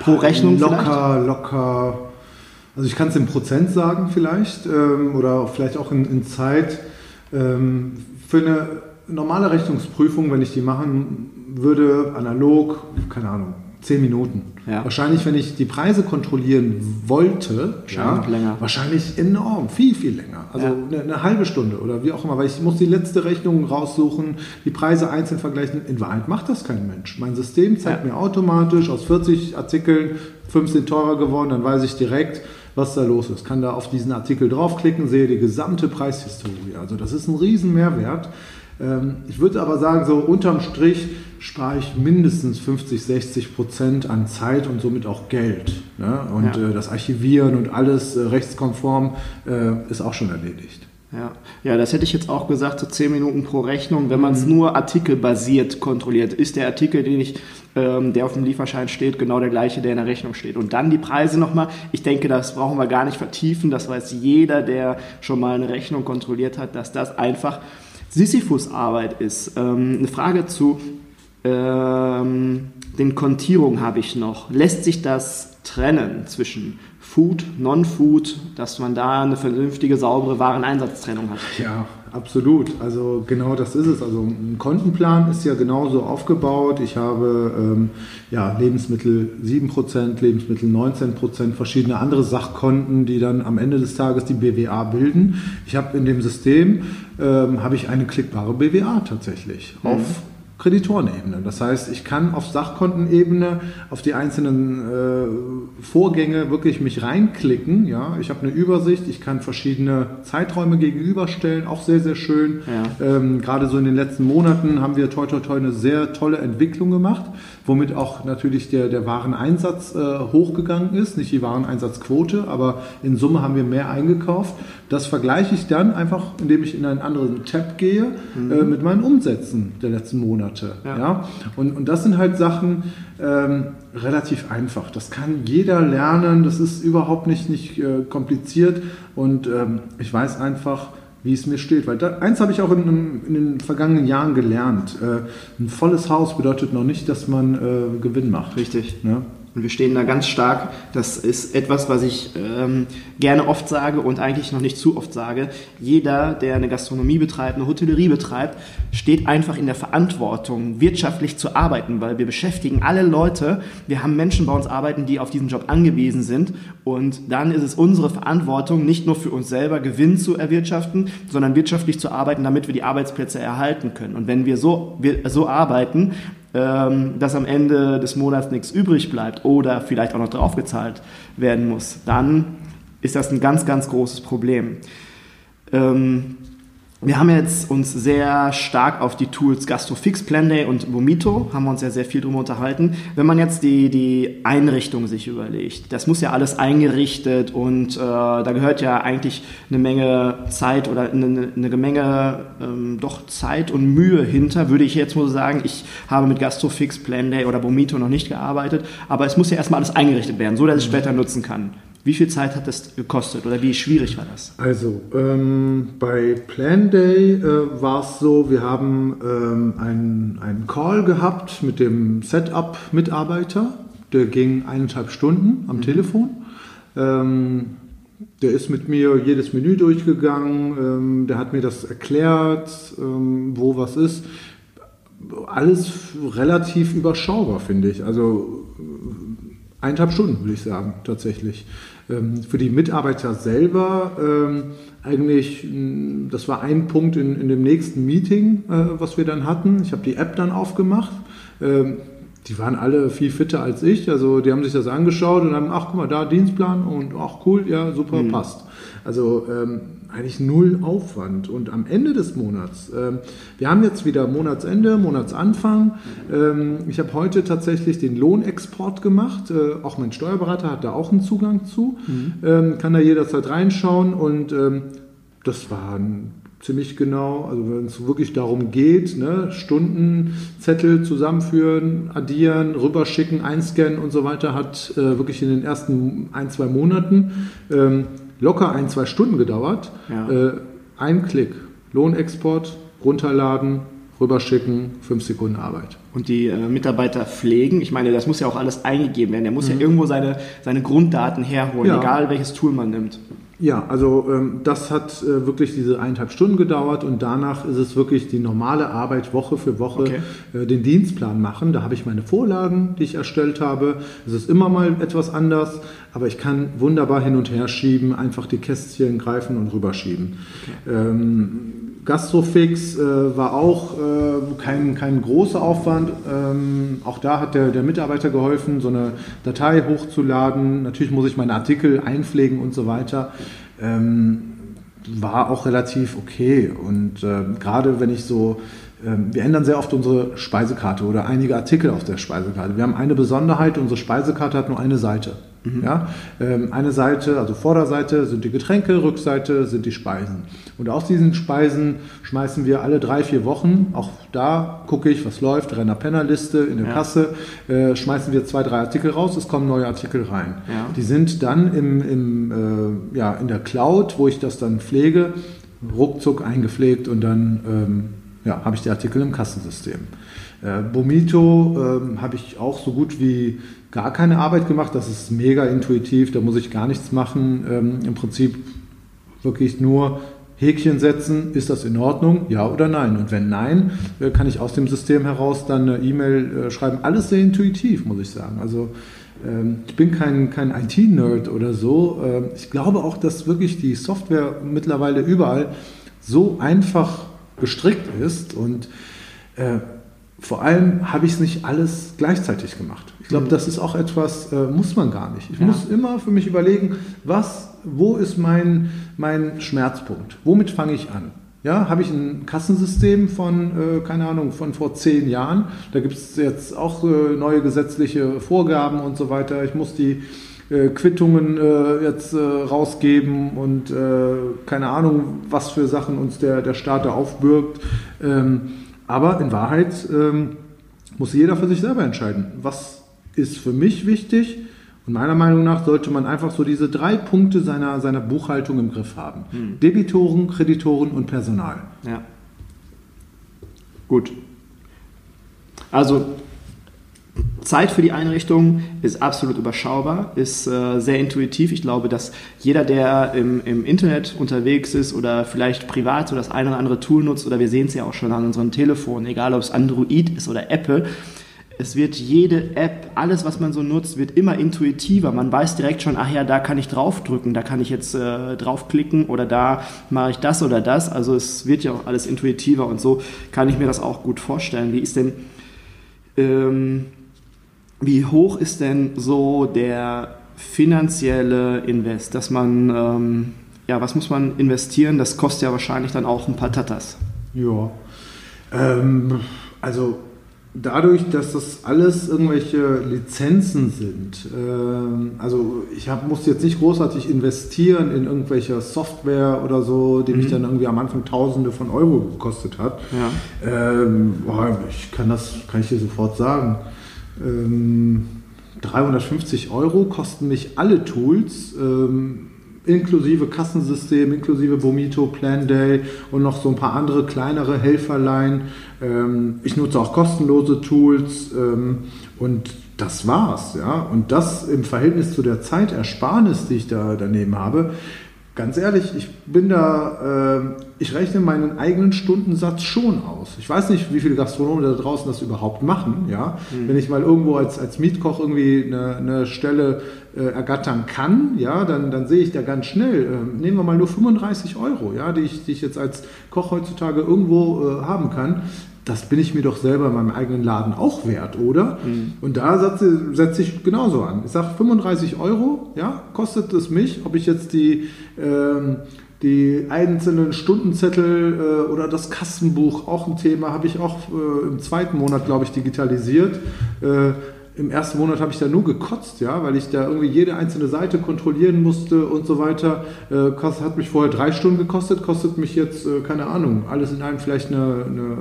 Pro Rechnung locker, locker. Also ich kann es in Prozent sagen vielleicht ähm, oder vielleicht auch in, in Zeit. Ähm, für eine normale Rechnungsprüfung, wenn ich die machen würde, analog, keine Ahnung, 10 Minuten. Ja. Wahrscheinlich, wenn ich die Preise kontrollieren wollte, Wahrscheinlich noch länger. wahrscheinlich enorm, viel, viel länger. Also Ja. eine, eine halbe Stunde oder wie auch immer, weil ich muss die letzte Rechnung raussuchen, die Preise einzeln vergleichen. In Wahrheit macht das kein Mensch. Mein System zeigt Ja. mir automatisch aus 40 Artikeln 15 teurer geworden, dann weiß ich direkt, was da los ist. Kann da auf diesen Artikel draufklicken, sehe die gesamte Preishistorie. Also das ist ein riesen Mehrwert. Ähm, Ich würde aber sagen, so unterm Strich spare ich mindestens 50, 60 Prozent an Zeit und somit auch Geld. Ne? Und Ja. äh, das Archivieren und alles äh, rechtskonform äh, ist auch schon erledigt. Ja. ja, das hätte ich jetzt auch gesagt, so 10 Minuten pro Rechnung, wenn man es nur artikelbasiert kontrolliert. Ist der Artikel, den ich, ähm, der auf dem Lieferschein steht, genau der gleiche, der in der Rechnung steht. Und dann die Preise nochmal. Ich denke, das brauchen wir gar nicht vertiefen. Das weiß jeder, der schon mal eine Rechnung kontrolliert hat, dass das einfach Sisyphus-Arbeit ist. Ähm, eine Frage zu ähm, den Kontierungen habe ich noch. Lässt sich das trennen zwischen Food, Non-Food, dass man da eine vernünftige, saubere Wareneinsatztrennung hat? Ja, absolut. Also genau das ist es. Also ein Kontenplan ist ja genauso aufgebaut. Ich habe ähm, ja, Lebensmittel 7%, Lebensmittel 19%, verschiedene andere Sachkonten, die dann am Ende des Tages die BWA bilden. Ich habe in dem System ähm, habe ich eine klickbare BWA tatsächlich auf Kreditorenebene. Das heißt, ich kann auf Sachkontenebene auf die einzelnen äh, Vorgänge wirklich mich reinklicken. Ja, ich habe eine Übersicht, ich kann verschiedene Zeiträume gegenüberstellen, auch sehr sehr schön. Ja. Ähm, Gerade so in den letzten Monaten haben wir toi toi toi eine sehr tolle Entwicklung gemacht, womit auch natürlich der der Wareneinsatz äh, hochgegangen ist, nicht die Wareneinsatzquote, aber in Summe haben wir mehr eingekauft. Das vergleiche ich dann einfach, indem ich in einen anderen Tab gehe äh, mit meinen Umsätzen der letzten Monate. Monate. Ja. ja? Und, und das sind halt Sachen ähm, relativ einfach. Das kann jeder lernen, das ist überhaupt nicht, nicht äh, kompliziert und ähm, ich weiß einfach, wie es mir steht. Weil da, eins habe ich auch in, in, den vergangenen Jahren gelernt. Äh, ein volles Haus bedeutet noch nicht, dass man äh, Gewinn macht. Richtig. Ja? Und wir stehen da ganz stark. Das ist etwas, was ich ähm, gerne oft sage und eigentlich noch nicht zu oft sage. Jeder, der eine Gastronomie betreibt, eine Hotellerie betreibt, steht einfach in der Verantwortung, wirtschaftlich zu arbeiten, weil wir beschäftigen alle Leute. Wir haben Menschen bei uns arbeiten, die auf diesen Job angewiesen sind. Und dann ist es unsere Verantwortung, nicht nur für uns selber Gewinn zu erwirtschaften, sondern wirtschaftlich zu arbeiten, damit wir die Arbeitsplätze erhalten können. Und wenn wir so, wir so arbeiten, dass am Ende des Monats nichts übrig bleibt oder vielleicht auch noch draufgezahlt werden muss, dann ist das ein ganz, ganz großes Problem. Ähm, wir haben jetzt uns sehr stark auf die Tools GastroFix, Planday und Vomito, haben wir uns ja sehr viel drüber unterhalten. Wenn man jetzt die, die Einrichtung sich überlegt, das muss ja alles eingerichtet und äh, da gehört ja eigentlich eine Menge Zeit oder eine, eine Menge ähm, doch Zeit und Mühe hinter, würde ich jetzt mal sagen. Ich habe mit GastroFix, Planday oder Vomito noch nicht gearbeitet, aber es muss ja erstmal alles eingerichtet werden, so dass ich es später nutzen kann. Wie viel Zeit hat das gekostet oder wie schwierig war das? Also ähm, bei Planday äh, war es so, wir haben ähm, einen, einen Call gehabt mit dem Setup-Mitarbeiter. Der ging eineinhalb Stunden am mhm. Telefon. Ähm, der ist mit mir jedes Menü durchgegangen, ähm, der hat mir das erklärt, ähm, wo was ist. Alles relativ überschaubar, finde ich. Also äh, eineinhalb Stunden, würde ich sagen, tatsächlich. Ähm, für die Mitarbeiter selber ähm, eigentlich, das war ein Punkt in, in dem nächsten Meeting, äh, was wir dann hatten. Ich habe die App dann aufgemacht. Ähm, die waren alle viel fitter als ich. Also die haben sich das angeschaut und dann, ach guck mal, da Dienstplan und ach cool, ja, super, mhm. passt. Also ähm, eigentlich null Aufwand. Und am Ende des Monats, ähm, wir haben jetzt wieder Monatsende, Monatsanfang. Ähm, ich habe heute tatsächlich den Lohnexport gemacht. Äh, auch mein Steuerberater hat da auch einen Zugang zu. Mhm. Ähm, kann da jederzeit reinschauen und ähm, das waren ziemlich genau, also wenn es wirklich darum geht, ne, Stundenzettel zusammenführen, addieren, rüberschicken, einscannen und so weiter, hat äh, wirklich in den ersten ein, zwei Monaten ähm, locker ein, zwei Stunden gedauert. Ja. Äh, ein Klick, Lohnexport, runterladen, rüberschicken, fünf Sekunden Arbeit. Und die äh, Mitarbeiter pflegen, ich meine, das muss ja auch alles eingegeben werden. Der muss mhm. ja irgendwo seine, seine Grunddaten herholen, ja. egal welches Tool man nimmt. Ja, also ähm, das hat äh, wirklich diese eineinhalb Stunden gedauert und danach ist es wirklich die normale Arbeit Woche für Woche okay. äh, den Dienstplan machen. Da habe ich meine Vorlagen, die ich erstellt habe. Es ist immer mal etwas anders, aber ich kann wunderbar hin und her schieben, einfach die Kästchen greifen und rüberschieben. Okay. Ähm, Gastrofix äh, war auch äh, kein, kein großer Aufwand. Ähm, auch da hat der, der Mitarbeiter geholfen, so eine Datei hochzuladen. Natürlich muss ich meine Artikel einpflegen und so weiter. Ähm, war auch relativ okay. Und äh, gerade wenn ich so, ähm, wir ändern sehr oft unsere Speisekarte oder einige Artikel auf der Speisekarte. Wir haben eine Besonderheit, unsere Speisekarte hat nur eine Seite. Mhm. Ja? Ähm, eine Seite, also Vorderseite sind die Getränke, Rückseite sind die Speisen. Und aus diesen Speisen schmeißen wir alle drei, vier Wochen, auch da gucke ich, was läuft, Renner-Penner-Liste in der ja. Kasse, äh, schmeißen wir zwei, drei Artikel raus, es kommen neue Artikel rein. Ja. Die sind dann im, im, äh, ja, in der Cloud, wo ich das dann pflege, ruckzuck eingepflegt und dann ähm, ja, habe ich die Artikel im Kassensystem. Äh, Bomito ähm, habe ich auch so gut wie gar keine Arbeit gemacht. Das ist mega intuitiv, da muss ich gar nichts machen. Ähm, Im Prinzip wirklich nur Häkchen setzen, ist das in Ordnung, ja oder nein? Und wenn nein, äh, kann ich aus dem System heraus dann eine E-Mail äh, schreiben. Alles sehr intuitiv, muss ich sagen. Also ähm, ich bin kein, kein IT-Nerd oder so. Ähm, ich glaube auch, dass wirklich die Software mittlerweile überall so einfach gestrickt ist und äh, vor allem habe ich es nicht alles gleichzeitig gemacht. Ich glaube, das ist auch etwas, äh, muss man gar nicht. Ich ja. muss immer für mich überlegen, was, wo ist mein, mein Schmerzpunkt? Womit fange ich an? Ja, habe ich ein Kassensystem von, äh, keine Ahnung, von vor zehn Jahren. Da gibt es jetzt auch äh, neue gesetzliche Vorgaben und so weiter. Ich muss die äh, Quittungen äh, jetzt äh, rausgeben und keine Ahnung, was für Sachen uns der, der Staat da aufbürgt. Ähm, Aber in Wahrheit ähm, muss jeder für sich selber entscheiden, was ist für mich wichtig. Und meiner Meinung nach sollte man einfach so diese drei Punkte seiner, seiner Buchhaltung im Griff haben. Hm. Debitoren, Kreditoren und Personal. Ja. Gut. Also Zeit für die Einrichtung ist absolut überschaubar, ist äh, sehr intuitiv. Ich glaube, dass jeder, der im, im, Internet unterwegs ist oder vielleicht privat so das eine oder andere Tool nutzt, oder wir sehen es ja auch schon an unseren Telefonen, egal ob es Android ist oder Apple, es wird jede App, alles, was man so nutzt, wird immer intuitiver. Man weiß direkt schon, ach ja, da kann ich draufdrücken, da kann ich jetzt äh, draufklicken oder da mache ich das oder das. Also es wird ja auch alles intuitiver und so kann ich mir das auch gut vorstellen. Wie ist denn ähm, wie hoch ist denn so der finanzielle Invest, dass man, ähm, ja, was muss man investieren? Das kostet ja wahrscheinlich dann auch ein paar Tatas. Ja, ähm, also dadurch, dass das alles irgendwelche Lizenzen sind, ähm, also ich hab, muss jetzt nicht großartig investieren in irgendwelche Software oder so, die mhm. mich dann irgendwie am Anfang Tausende von Euro gekostet hat. Ja. Ähm, boah, ich kann das, kann ich dir sofort sagen. Ähm, 350 Euro kosten mich alle Tools, ähm, inklusive Kassensystem, inklusive Bomito, Planday und noch so ein paar andere kleinere Helferlein. Ähm, ich nutze auch kostenlose Tools ähm, und das war's. Ja? Und das im Verhältnis zu der Zeitersparnis, die ich da daneben habe, Ganz ehrlich, ich bin da, äh, ich rechne meinen eigenen Stundensatz schon aus. Ich weiß nicht, wie viele Gastronomen da draußen das überhaupt machen. Ja? Mhm. Wenn ich mal irgendwo als, als Mietkoch irgendwie eine, eine Stelle äh, ergattern kann, ja, dann, dann sehe ich da ganz schnell, äh, nehmen wir mal nur 35 Euro, ja, die, ich, die ich jetzt als Koch heutzutage irgendwo äh, haben kann das bin ich mir doch selber in meinem eigenen Laden auch wert, oder? Mhm. Und da setze, setze, ich genauso an. Ich sage 35 Euro, ja, kostet es mich, ob ich jetzt die, ähm, die einzelnen Stundenzettel äh, oder das Kassenbuch, auch ein Thema, habe ich auch äh, im zweiten Monat, glaube ich, digitalisiert. Äh, im ersten Monat habe ich da nur gekotzt, ja, weil ich da irgendwie jede einzelne Seite kontrollieren musste und so weiter. Äh, hat mich vorher drei Stunden gekostet, kostet mich jetzt, äh, keine Ahnung, alles in einem vielleicht eine, eine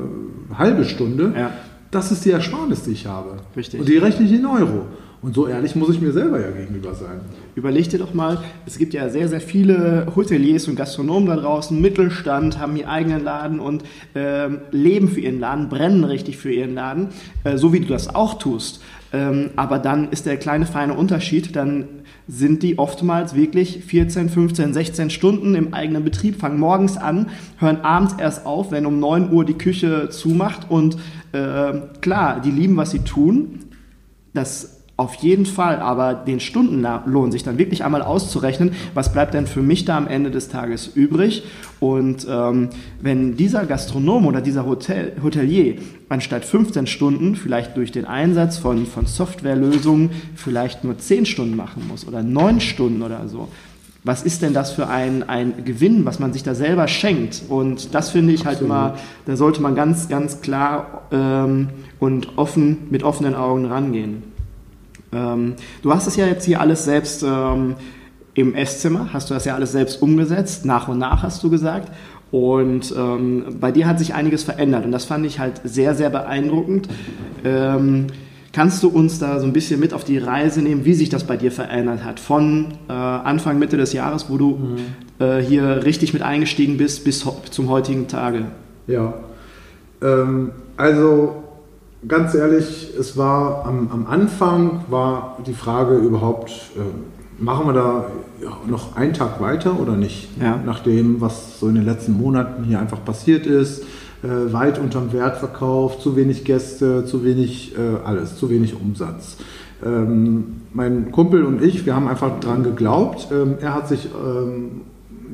halbe Stunde. Ja. Das ist die Ersparnis, die ich habe. Richtig. Und die rechne ich in Euro. Und so ehrlich muss ich mir selber ja gegenüber sein. Überleg dir doch mal, es gibt ja sehr, sehr viele Hoteliers und Gastronomen da draußen, Mittelstand, haben ihren eigenen Laden und äh, leben für ihren Laden, brennen richtig für ihren Laden, äh, so wie du das auch tust. Ähm, aber dann ist der kleine feine Unterschied, dann sind die oftmals wirklich 14, 15, 16 Stunden im eigenen Betrieb, fangen morgens an, hören abends erst auf, wenn um 9 Uhr die Küche zumacht und äh, klar, die lieben, was sie tun. Das auf jeden Fall, aber den Stundenlohn sich dann wirklich einmal auszurechnen, was bleibt denn für mich da am Ende des Tages übrig? Und ähm, wenn dieser Gastronom oder dieser Hotel, Hotelier anstatt 15 Stunden vielleicht durch den Einsatz von, von Softwarelösungen vielleicht nur 10 Stunden machen muss oder 9 Stunden oder so, was ist denn das für ein, ein Gewinn, was man sich da selber schenkt? Und das finde ich halt Absolut. halt immer, da sollte man ganz, ganz klar ähm, und offen, mit offenen Augen rangehen. Ähm, du hast es ja jetzt hier alles selbst ähm, im Esszimmer, hast du das ja alles selbst umgesetzt, nach und nach hast du gesagt. Und ähm, bei dir hat sich einiges verändert und das fand ich halt sehr, sehr beeindruckend. Ähm, kannst du uns da so ein bisschen mit auf die Reise nehmen, wie sich das bei dir verändert hat? Von äh, Anfang, Mitte des Jahres, wo du mhm. äh, hier richtig mit eingestiegen bist, bis zum heutigen Tage? Ja, ähm, also ganz ehrlich, es war am, am Anfang war die Frage überhaupt, äh, machen wir da noch einen Tag weiter oder nicht? Ja. Nach dem, was so in den letzten Monaten hier einfach passiert ist, äh, weit unterm Wertverkauf, zu wenig Gäste, zu wenig äh, alles, zu wenig Umsatz. Ähm, mein Kumpel und ich, wir haben einfach dran geglaubt. Ähm, er hat sich ähm,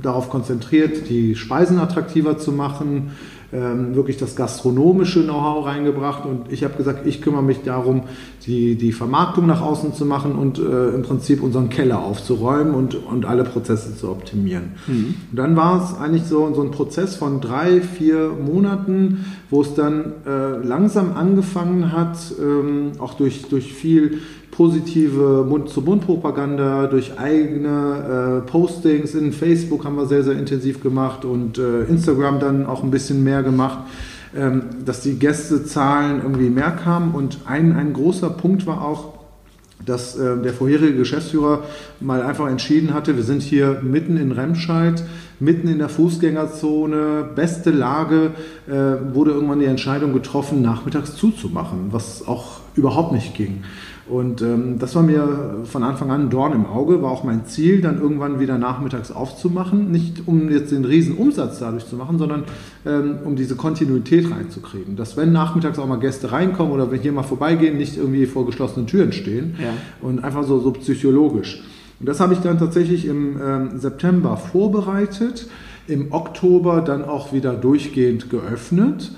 darauf konzentriert, die Speisen attraktiver zu machen, ähm, wirklich das gastronomische Know-how reingebracht und ich habe gesagt, ich kümmere mich darum, die, die Vermarktung nach außen zu machen und äh, im Prinzip unseren Keller aufzuräumen und, und alle Prozesse zu optimieren. Mhm. Und dann war es eigentlich so, so ein Prozess von drei, vier Monaten, wo es dann äh, langsam angefangen hat, ähm, auch durch, durch viel positive Mund-zu-Mund-Propaganda, durch eigene äh, Postings in Facebook haben wir sehr, sehr intensiv gemacht und äh, Instagram dann auch ein bisschen mehr gemacht. ähm, dass die Gästezahlen irgendwie mehr kamen. Und ein, ein großer Punkt war auch, dass äh, der vorherige Geschäftsführer mal einfach entschieden hatte, wir sind hier mitten in Remscheid, mitten in der Fußgängerzone, beste Lage, äh, wurde irgendwann die Entscheidung getroffen, nachmittags zuzumachen, was auch überhaupt nicht ging. Und ähm, das war mir von Anfang an ein Dorn im Auge, war auch mein Ziel, dann irgendwann wieder nachmittags aufzumachen. Nicht um jetzt den riesen Umsatz dadurch zu machen, sondern ähm, um diese Kontinuität reinzukriegen. Dass wenn nachmittags auch mal Gäste reinkommen oder wenn hier mal vorbeigehen, nicht irgendwie vor geschlossenen Türen stehen. Ja. Und einfach so, so psychologisch. Und das habe ich dann tatsächlich im ähm, September vorbereitet, im Oktober dann auch wieder durchgehend geöffnet.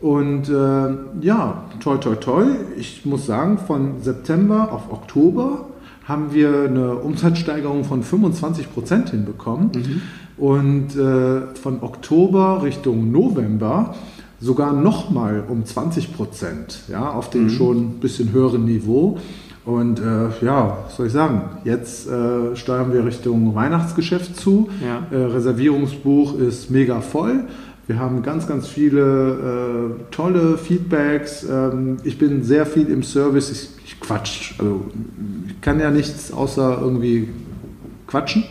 Und äh, ja, toi, toi, toi. Ich muss sagen, von September auf Oktober haben wir eine Umsatzsteigerung von 25 Prozent hinbekommen. Mhm. Und äh, von Oktober Richtung November sogar nochmal um 20 Prozent, ja, auf dem mhm. schon ein bisschen höheren Niveau. Und äh, ja, was soll ich sagen? Jetzt äh, steuern wir Richtung Weihnachtsgeschäft zu. Ja. Äh, Reservierungsbuch ist mega voll. Wir haben ganz, ganz viele äh, tolle Feedbacks. Ähm, ich bin sehr viel im Service. Ich, ich, quatsch. Also ich kann ja nichts außer irgendwie quatschen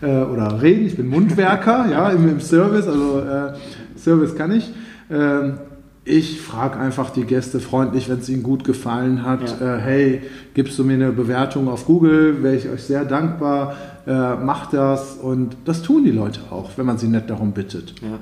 äh, oder reden. Ich bin Mundwerker, [LAUGHS] ja, im, im, Service. Also äh, Service kann ich. Ähm, ich frage einfach die Gäste freundlich, wenn es ihnen gut gefallen hat. Ja. Äh, hey, gibst du mir eine Bewertung auf Google? Wäre ich euch sehr dankbar. Äh, macht das. Und das tun die Leute auch, wenn man sie nett darum bittet. Ja.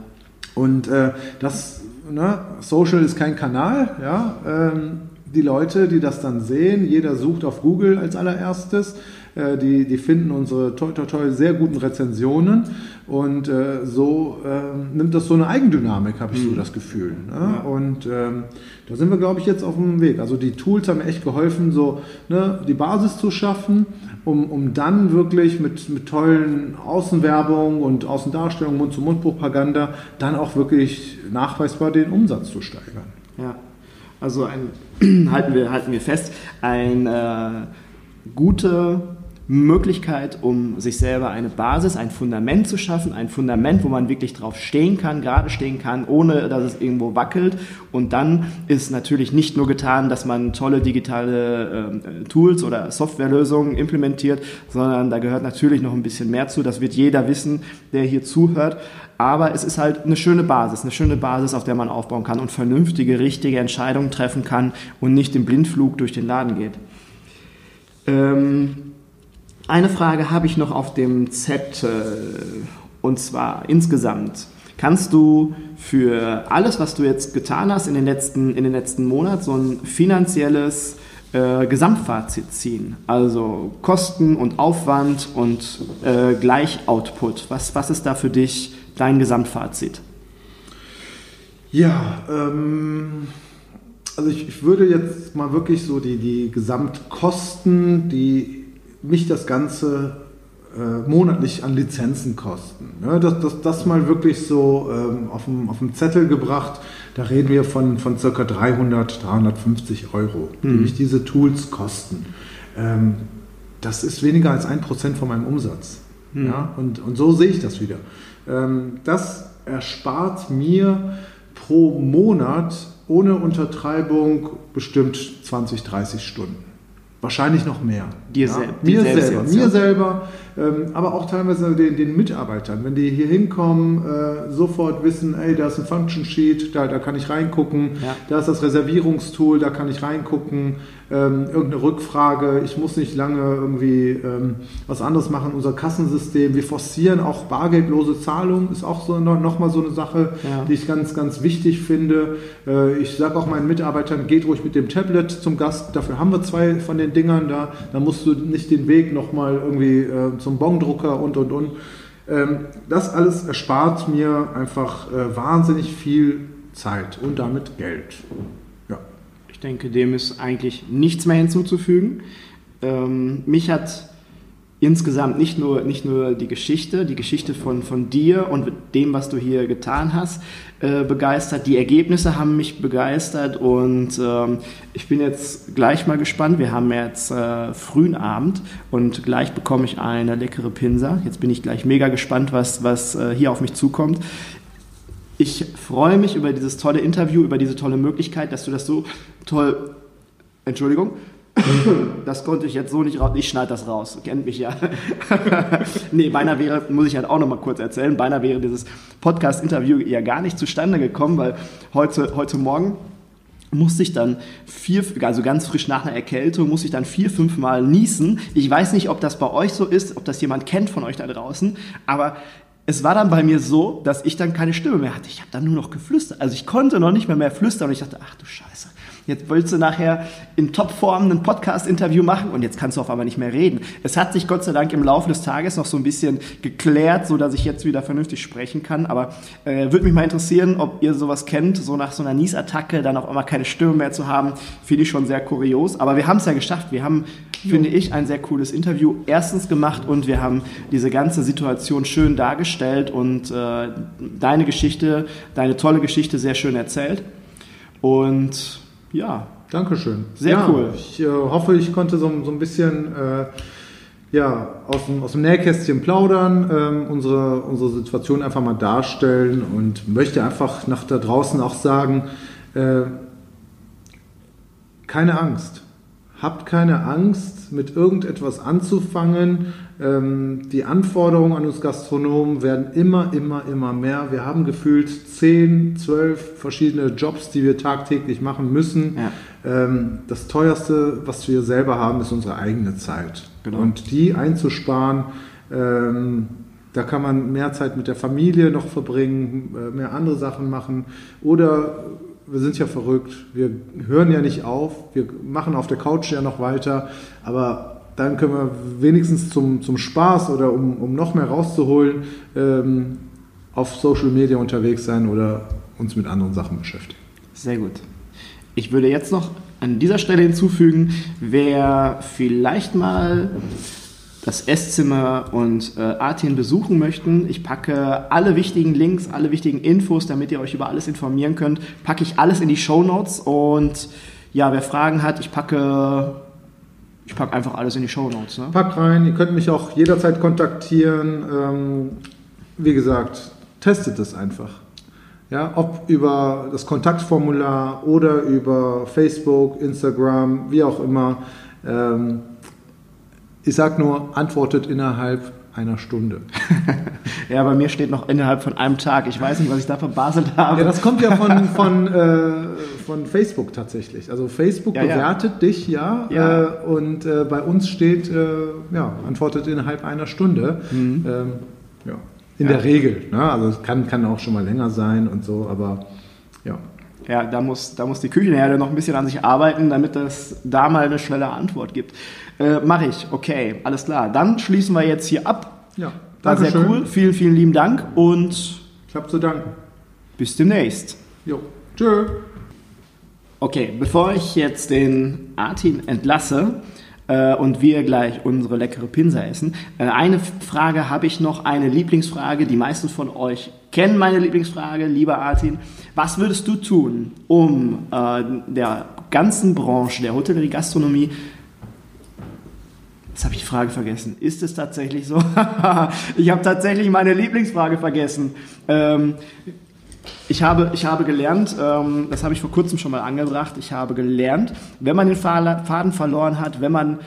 Und äh, das, ne, Social ist kein Kanal, ja. Ähm, die Leute, die das dann sehen, jeder sucht auf Google als allererstes, äh, die, die finden unsere toi, toi, toi sehr guten Rezensionen und äh, so äh, nimmt das so eine Eigendynamik, habe ich mhm. so das Gefühl. Ne? Ja. Und ähm, da sind wir, glaube ich, jetzt auf dem Weg. Also die Tools haben echt geholfen, so ne, die Basis zu schaffen um, um dann wirklich mit, mit tollen Außenwerbung und Außendarstellung, Mund-zu-Mund-Propaganda dann auch wirklich nachweisbar den Umsatz zu steigern. Ja, also ein, [CLEARS THROAT] halten, wir, halten wir fest, eine äh, gute Möglichkeit, um sich selber eine Basis, ein Fundament zu schaffen, ein Fundament, wo man wirklich drauf stehen kann, gerade stehen kann, ohne dass es irgendwo wackelt. Und dann ist natürlich nicht nur getan, dass man tolle digitale äh, Tools oder Softwarelösungen implementiert, sondern da gehört natürlich noch ein bisschen mehr zu. Das wird jeder wissen, der hier zuhört. Aber es ist halt eine schöne Basis, eine schöne Basis, auf der man aufbauen kann und vernünftige, richtige Entscheidungen treffen kann und nicht im Blindflug durch den Laden geht. Ähm, eine Frage habe ich noch auf dem Zettel und zwar insgesamt. Kannst du für alles, was du jetzt getan hast in den letzten, in den letzten Monaten, so ein finanzielles äh, Gesamtfazit ziehen? Also Kosten und Aufwand und äh, Gleichoutput. Was, was ist da für dich dein Gesamtfazit? Ja, ähm, also ich, ich würde jetzt mal wirklich so die, die Gesamtkosten, die mich das Ganze äh, monatlich an Lizenzen kosten. Ja, das, das, das mal wirklich so ähm, auf, dem, auf dem Zettel gebracht, da reden wir von, von ca. 300, 350 Euro, die mhm. mich diese Tools kosten. Ähm, das ist weniger als ein Prozent von meinem Umsatz. Mhm. Ja, und, und so sehe ich das wieder. Ähm, das erspart mir pro Monat ohne Untertreibung bestimmt 20, 30 Stunden. Wahrscheinlich noch mehr. Dir, ja? sel mir selber. Jetzt, mir ja? selber, aber auch teilweise den, den, Mitarbeitern. Wenn die hier hinkommen, äh, sofort wissen, ey, da ist ein Function Sheet, da, da kann ich reingucken, ja. da ist das Reservierungstool, da kann ich reingucken, ähm, irgendeine Rückfrage, ich muss nicht lange irgendwie ähm, was anderes machen, unser Kassensystem, wir forcieren auch bargeldlose Zahlungen, ist auch so noch, noch mal so eine Sache, ja. die ich ganz, ganz wichtig finde. Äh, ich sage auch meinen Mitarbeitern, geht ruhig mit dem Tablet zum Gast, dafür haben wir zwei von den Dingern da, da musst du nicht den Weg nochmal irgendwie äh, zum Bongdrucker und und und. Ähm, das alles erspart mir einfach äh, wahnsinnig viel Zeit und damit Geld. Ich denke, dem ist eigentlich nichts mehr hinzuzufügen. Ähm, mich hat insgesamt nicht nur, nicht nur die Geschichte, die Geschichte von, von dir und dem, was du hier getan hast, äh, begeistert. Die Ergebnisse haben mich begeistert und ähm, ich bin jetzt gleich mal gespannt. Wir haben jetzt äh, frühen Abend und gleich bekomme ich eine leckere Pinsa. Jetzt bin ich gleich mega gespannt, was, was äh, hier auf mich zukommt Ich freue mich über dieses tolle Interview, über diese tolle Möglichkeit, dass du das so toll. Entschuldigung. [LAUGHS] Das konnte ich jetzt so nicht raus. Ich schneide das raus. Kennt mich ja. [LAUGHS] nee, beinahe wäre, muss ich halt auch noch mal kurz erzählen, beinahe wäre dieses Podcast-Interview ja gar nicht zustande gekommen, weil heute, heute Morgen musste ich dann vier, also ganz frisch nach einer Erkältung, musste ich dann vier, fünf Mal niesen. Ich weiß nicht, ob das bei euch so ist, ob das jemand kennt von euch da draußen, aber es war dann bei mir so, dass ich dann keine Stimme mehr hatte. Ich habe dann nur noch geflüstert. Also ich konnte noch nicht mehr mehr flüstern und ich dachte, ach du Scheiße. Jetzt willst du nachher in Topform ein Podcast-Interview machen und jetzt kannst du auf einmal nicht mehr reden. Es hat sich Gott sei Dank im Laufe des Tages noch so ein bisschen geklärt, so dass ich jetzt wieder vernünftig sprechen kann. Aber äh, würde mich mal interessieren, ob ihr sowas kennt, so nach so einer Niesattacke dann auf einmal keine Stimme mehr zu haben, finde ich schon sehr kurios. Aber wir haben es ja geschafft. Wir haben, finde ich, ein sehr cooles Interview erstens gemacht und wir haben diese ganze Situation schön dargestellt und äh, deine Geschichte, deine tolle Geschichte sehr schön erzählt. Und ja. Dankeschön. Sehr ja, cool. Ich äh, hoffe, ich konnte so, so ein bisschen äh, ja, aus, dem, aus dem Nähkästchen plaudern, ähm, unsere, unsere Situation einfach mal darstellen und möchte einfach nach da draußen auch sagen, äh, keine Angst. Habt keine Angst, mit irgendetwas anzufangen. Ähm, die Anforderungen an uns Gastronomen werden immer, immer, immer mehr. Wir haben gefühlt 10, 12 verschiedene Jobs, die wir tagtäglich machen müssen. Ja. Ähm, das teuerste, was wir selber haben, ist unsere eigene Zeit. Genau. Und die einzusparen, ähm, da kann man mehr Zeit mit der Familie noch verbringen, äh, mehr andere Sachen machen oder wir sind ja verrückt, wir hören ja nicht auf, wir machen auf der Couch ja noch weiter, aber dann können wir wenigstens zum, zum Spaß oder um, um noch mehr rauszuholen, ähm, auf Social Media unterwegs sein oder uns mit anderen Sachen beschäftigen. Sehr gut. Ich würde jetzt noch an dieser Stelle hinzufügen, wer vielleicht mal das Esszimmer und äh, Artin besuchen möchten. Ich packe alle wichtigen Links, alle wichtigen Infos, damit ihr euch über alles informieren könnt, packe ich alles in die Show Notes und ja, wer Fragen hat, ich packe ich packe einfach alles in die Show Notes. Ne? Packt rein, ihr könnt mich auch jederzeit kontaktieren. Ähm, wie gesagt, testet es einfach. Ja, ob über das Kontaktformular oder über Facebook, Instagram, wie auch immer. Ähm, ich sage nur, antwortet innerhalb einer Stunde. [LAUGHS] ja, bei mir steht noch innerhalb von einem Tag. Ich weiß nicht, was ich da verbaselt habe. Ja, das kommt ja von, [LAUGHS] von, äh, von Facebook tatsächlich. Also Facebook Ja, ja. bewertet dich ja, Ja. Äh, und äh, bei uns steht, äh, ja, antwortet innerhalb einer Stunde. Ähm, ja, in Mhm. Ja. der Regel. Ne? Also es kann, kann auch schon mal länger sein und so, aber ja. Ja, da muss, da muss die Küchenherde noch ein bisschen an sich arbeiten, damit es da mal eine schnelle Antwort gibt. Äh, Mache ich, okay, alles klar. Dann schließen wir jetzt hier ab. Ja, War sehr Dankeschön. cool. Vielen, vielen lieben Dank und Ich habe zu danken. bis demnächst. Jo. Tschö. Okay, bevor ich jetzt den Artin entlasse äh, und wir gleich unsere leckere Pinsa essen, äh, eine Frage habe ich noch, eine Lieblingsfrage. Die meisten von euch kennen meine Lieblingsfrage, lieber Artin. Was würdest du tun, um äh, der ganzen Branche der Hotellerie Gastronomie Jetzt habe ich die Frage vergessen. Ist es tatsächlich so? [LAUGHS] ich habe tatsächlich meine Lieblingsfrage vergessen. Ähm, ich habe, ich habe gelernt, ähm, das habe ich vor kurzem schon mal angebracht, ich habe gelernt, wenn man den Faden verloren hat, wenn man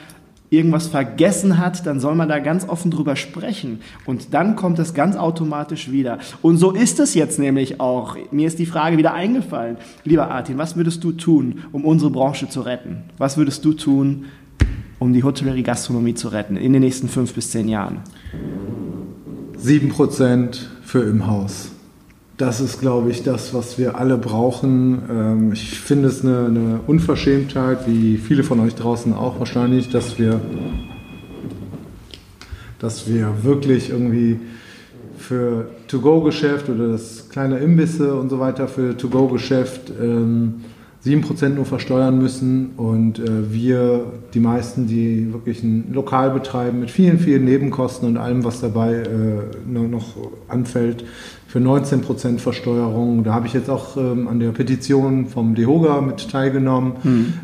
irgendwas vergessen hat, dann soll man da ganz offen drüber sprechen. Und dann kommt es ganz automatisch wieder. Und so ist es jetzt nämlich auch. Mir ist die Frage wieder eingefallen. Lieber Artin, was würdest du tun, um unsere Branche zu retten? Was würdest du tun, um die Hotellerie-Gastronomie zu retten in den nächsten fünf bis zehn Jahren? 7% für im Haus. Das ist, glaube ich, das, was wir alle brauchen. Ähm, Ich finde es eine, eine Unverschämtheit, wie viele von euch draußen auch wahrscheinlich, dass wir, dass wir wirklich irgendwie für To-Go-Geschäft oder das kleine Imbisse und so weiter für To-Go-Geschäft ähm, 7% nur versteuern müssen und äh, wir, die meisten, die wirklich ein Lokal betreiben mit vielen, vielen Nebenkosten und allem, was dabei äh, noch, anfällt, für 19% Versteuerung. Da habe ich jetzt auch ähm, an der Petition vom DEHOGA mit teilgenommen.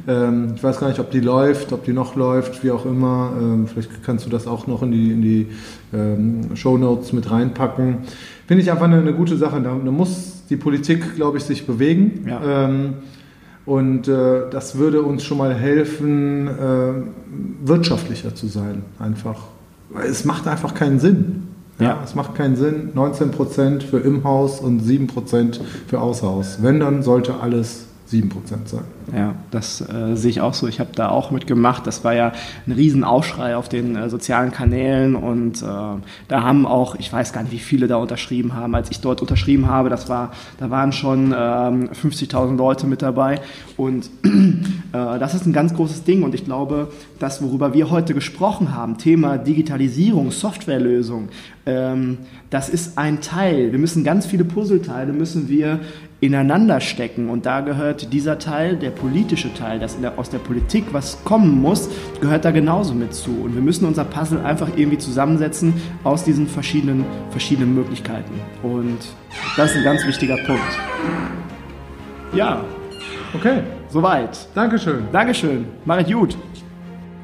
Ähm, ich weiß gar nicht, ob die läuft, ob die noch läuft, wie auch immer. Ähm, vielleicht kannst du das auch noch in die, in die ähm, Show Notes mit reinpacken. Finde ich einfach eine, eine gute Sache. Da, da muss die Politik, glaube ich, sich bewegen. Ja. Und äh, das würde uns schon mal helfen, äh, wirtschaftlicher zu sein, einfach. Es macht einfach keinen Sinn. Ja, ja, es macht keinen Sinn. 19% für im Haus und 7% für außer Haus. Wenn, dann sollte alles 7% sein. Ja, das äh, sehe ich auch so. Ich habe da auch mitgemacht. Das war ja ein Riesenaufschrei auf den äh, sozialen Kanälen und äh, da haben auch, ich weiß gar nicht, wie viele da unterschrieben haben. Als ich dort unterschrieben habe, das war, da waren schon 50.000 ähm, Leute mit dabei und [CLEARS THROAT] äh, das ist ein ganz großes Ding und ich glaube, das, worüber wir heute gesprochen haben, Thema Digitalisierung, Softwarelösung, ähm, das ist ein Teil. Wir müssen ganz viele Puzzleteile müssen wir ineinander stecken. Und da gehört dieser Teil, der politische Teil, dass der, aus der Politik was kommen muss, gehört da genauso mit zu. Und wir müssen unser Puzzle einfach irgendwie zusammensetzen aus diesen verschiedenen, verschiedenen Möglichkeiten. Und das ist ein ganz wichtiger Punkt. Ja. Okay. Soweit. Dankeschön. Dankeschön. Mach es gut.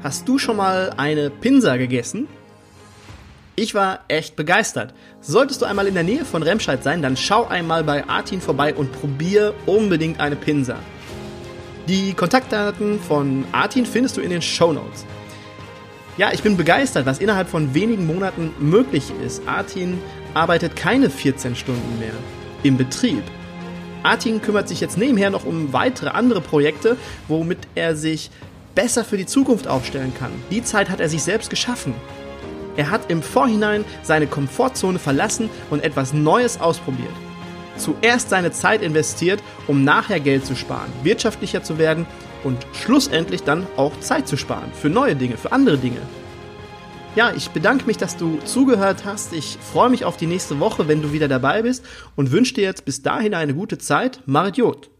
Hast du schon mal eine Pinsa gegessen? Ich war echt begeistert. Solltest du einmal in der Nähe von Remscheid sein, dann schau einmal bei Artin vorbei und probier unbedingt eine Pinsa. Die Kontaktdaten von Artin findest du in den Show Notes. Ja, ich bin begeistert, was innerhalb von wenigen Monaten möglich ist. Artin arbeitet keine 14 Stunden mehr im Betrieb. Artin kümmert sich jetzt nebenher noch um weitere andere Projekte, womit er sich besser für die Zukunft aufstellen kann. Die Zeit hat er sich selbst geschaffen. Er hat im Vorhinein seine Komfortzone verlassen und etwas Neues ausprobiert. Zuerst seine Zeit investiert, um nachher Geld zu sparen, wirtschaftlicher zu werden und schlussendlich dann auch Zeit zu sparen für neue Dinge, für andere Dinge. Ja, ich bedanke mich, dass du zugehört hast. Ich freue mich auf die nächste Woche, wenn du wieder dabei bist und wünsche dir jetzt bis dahin eine gute Zeit. Marit Jod.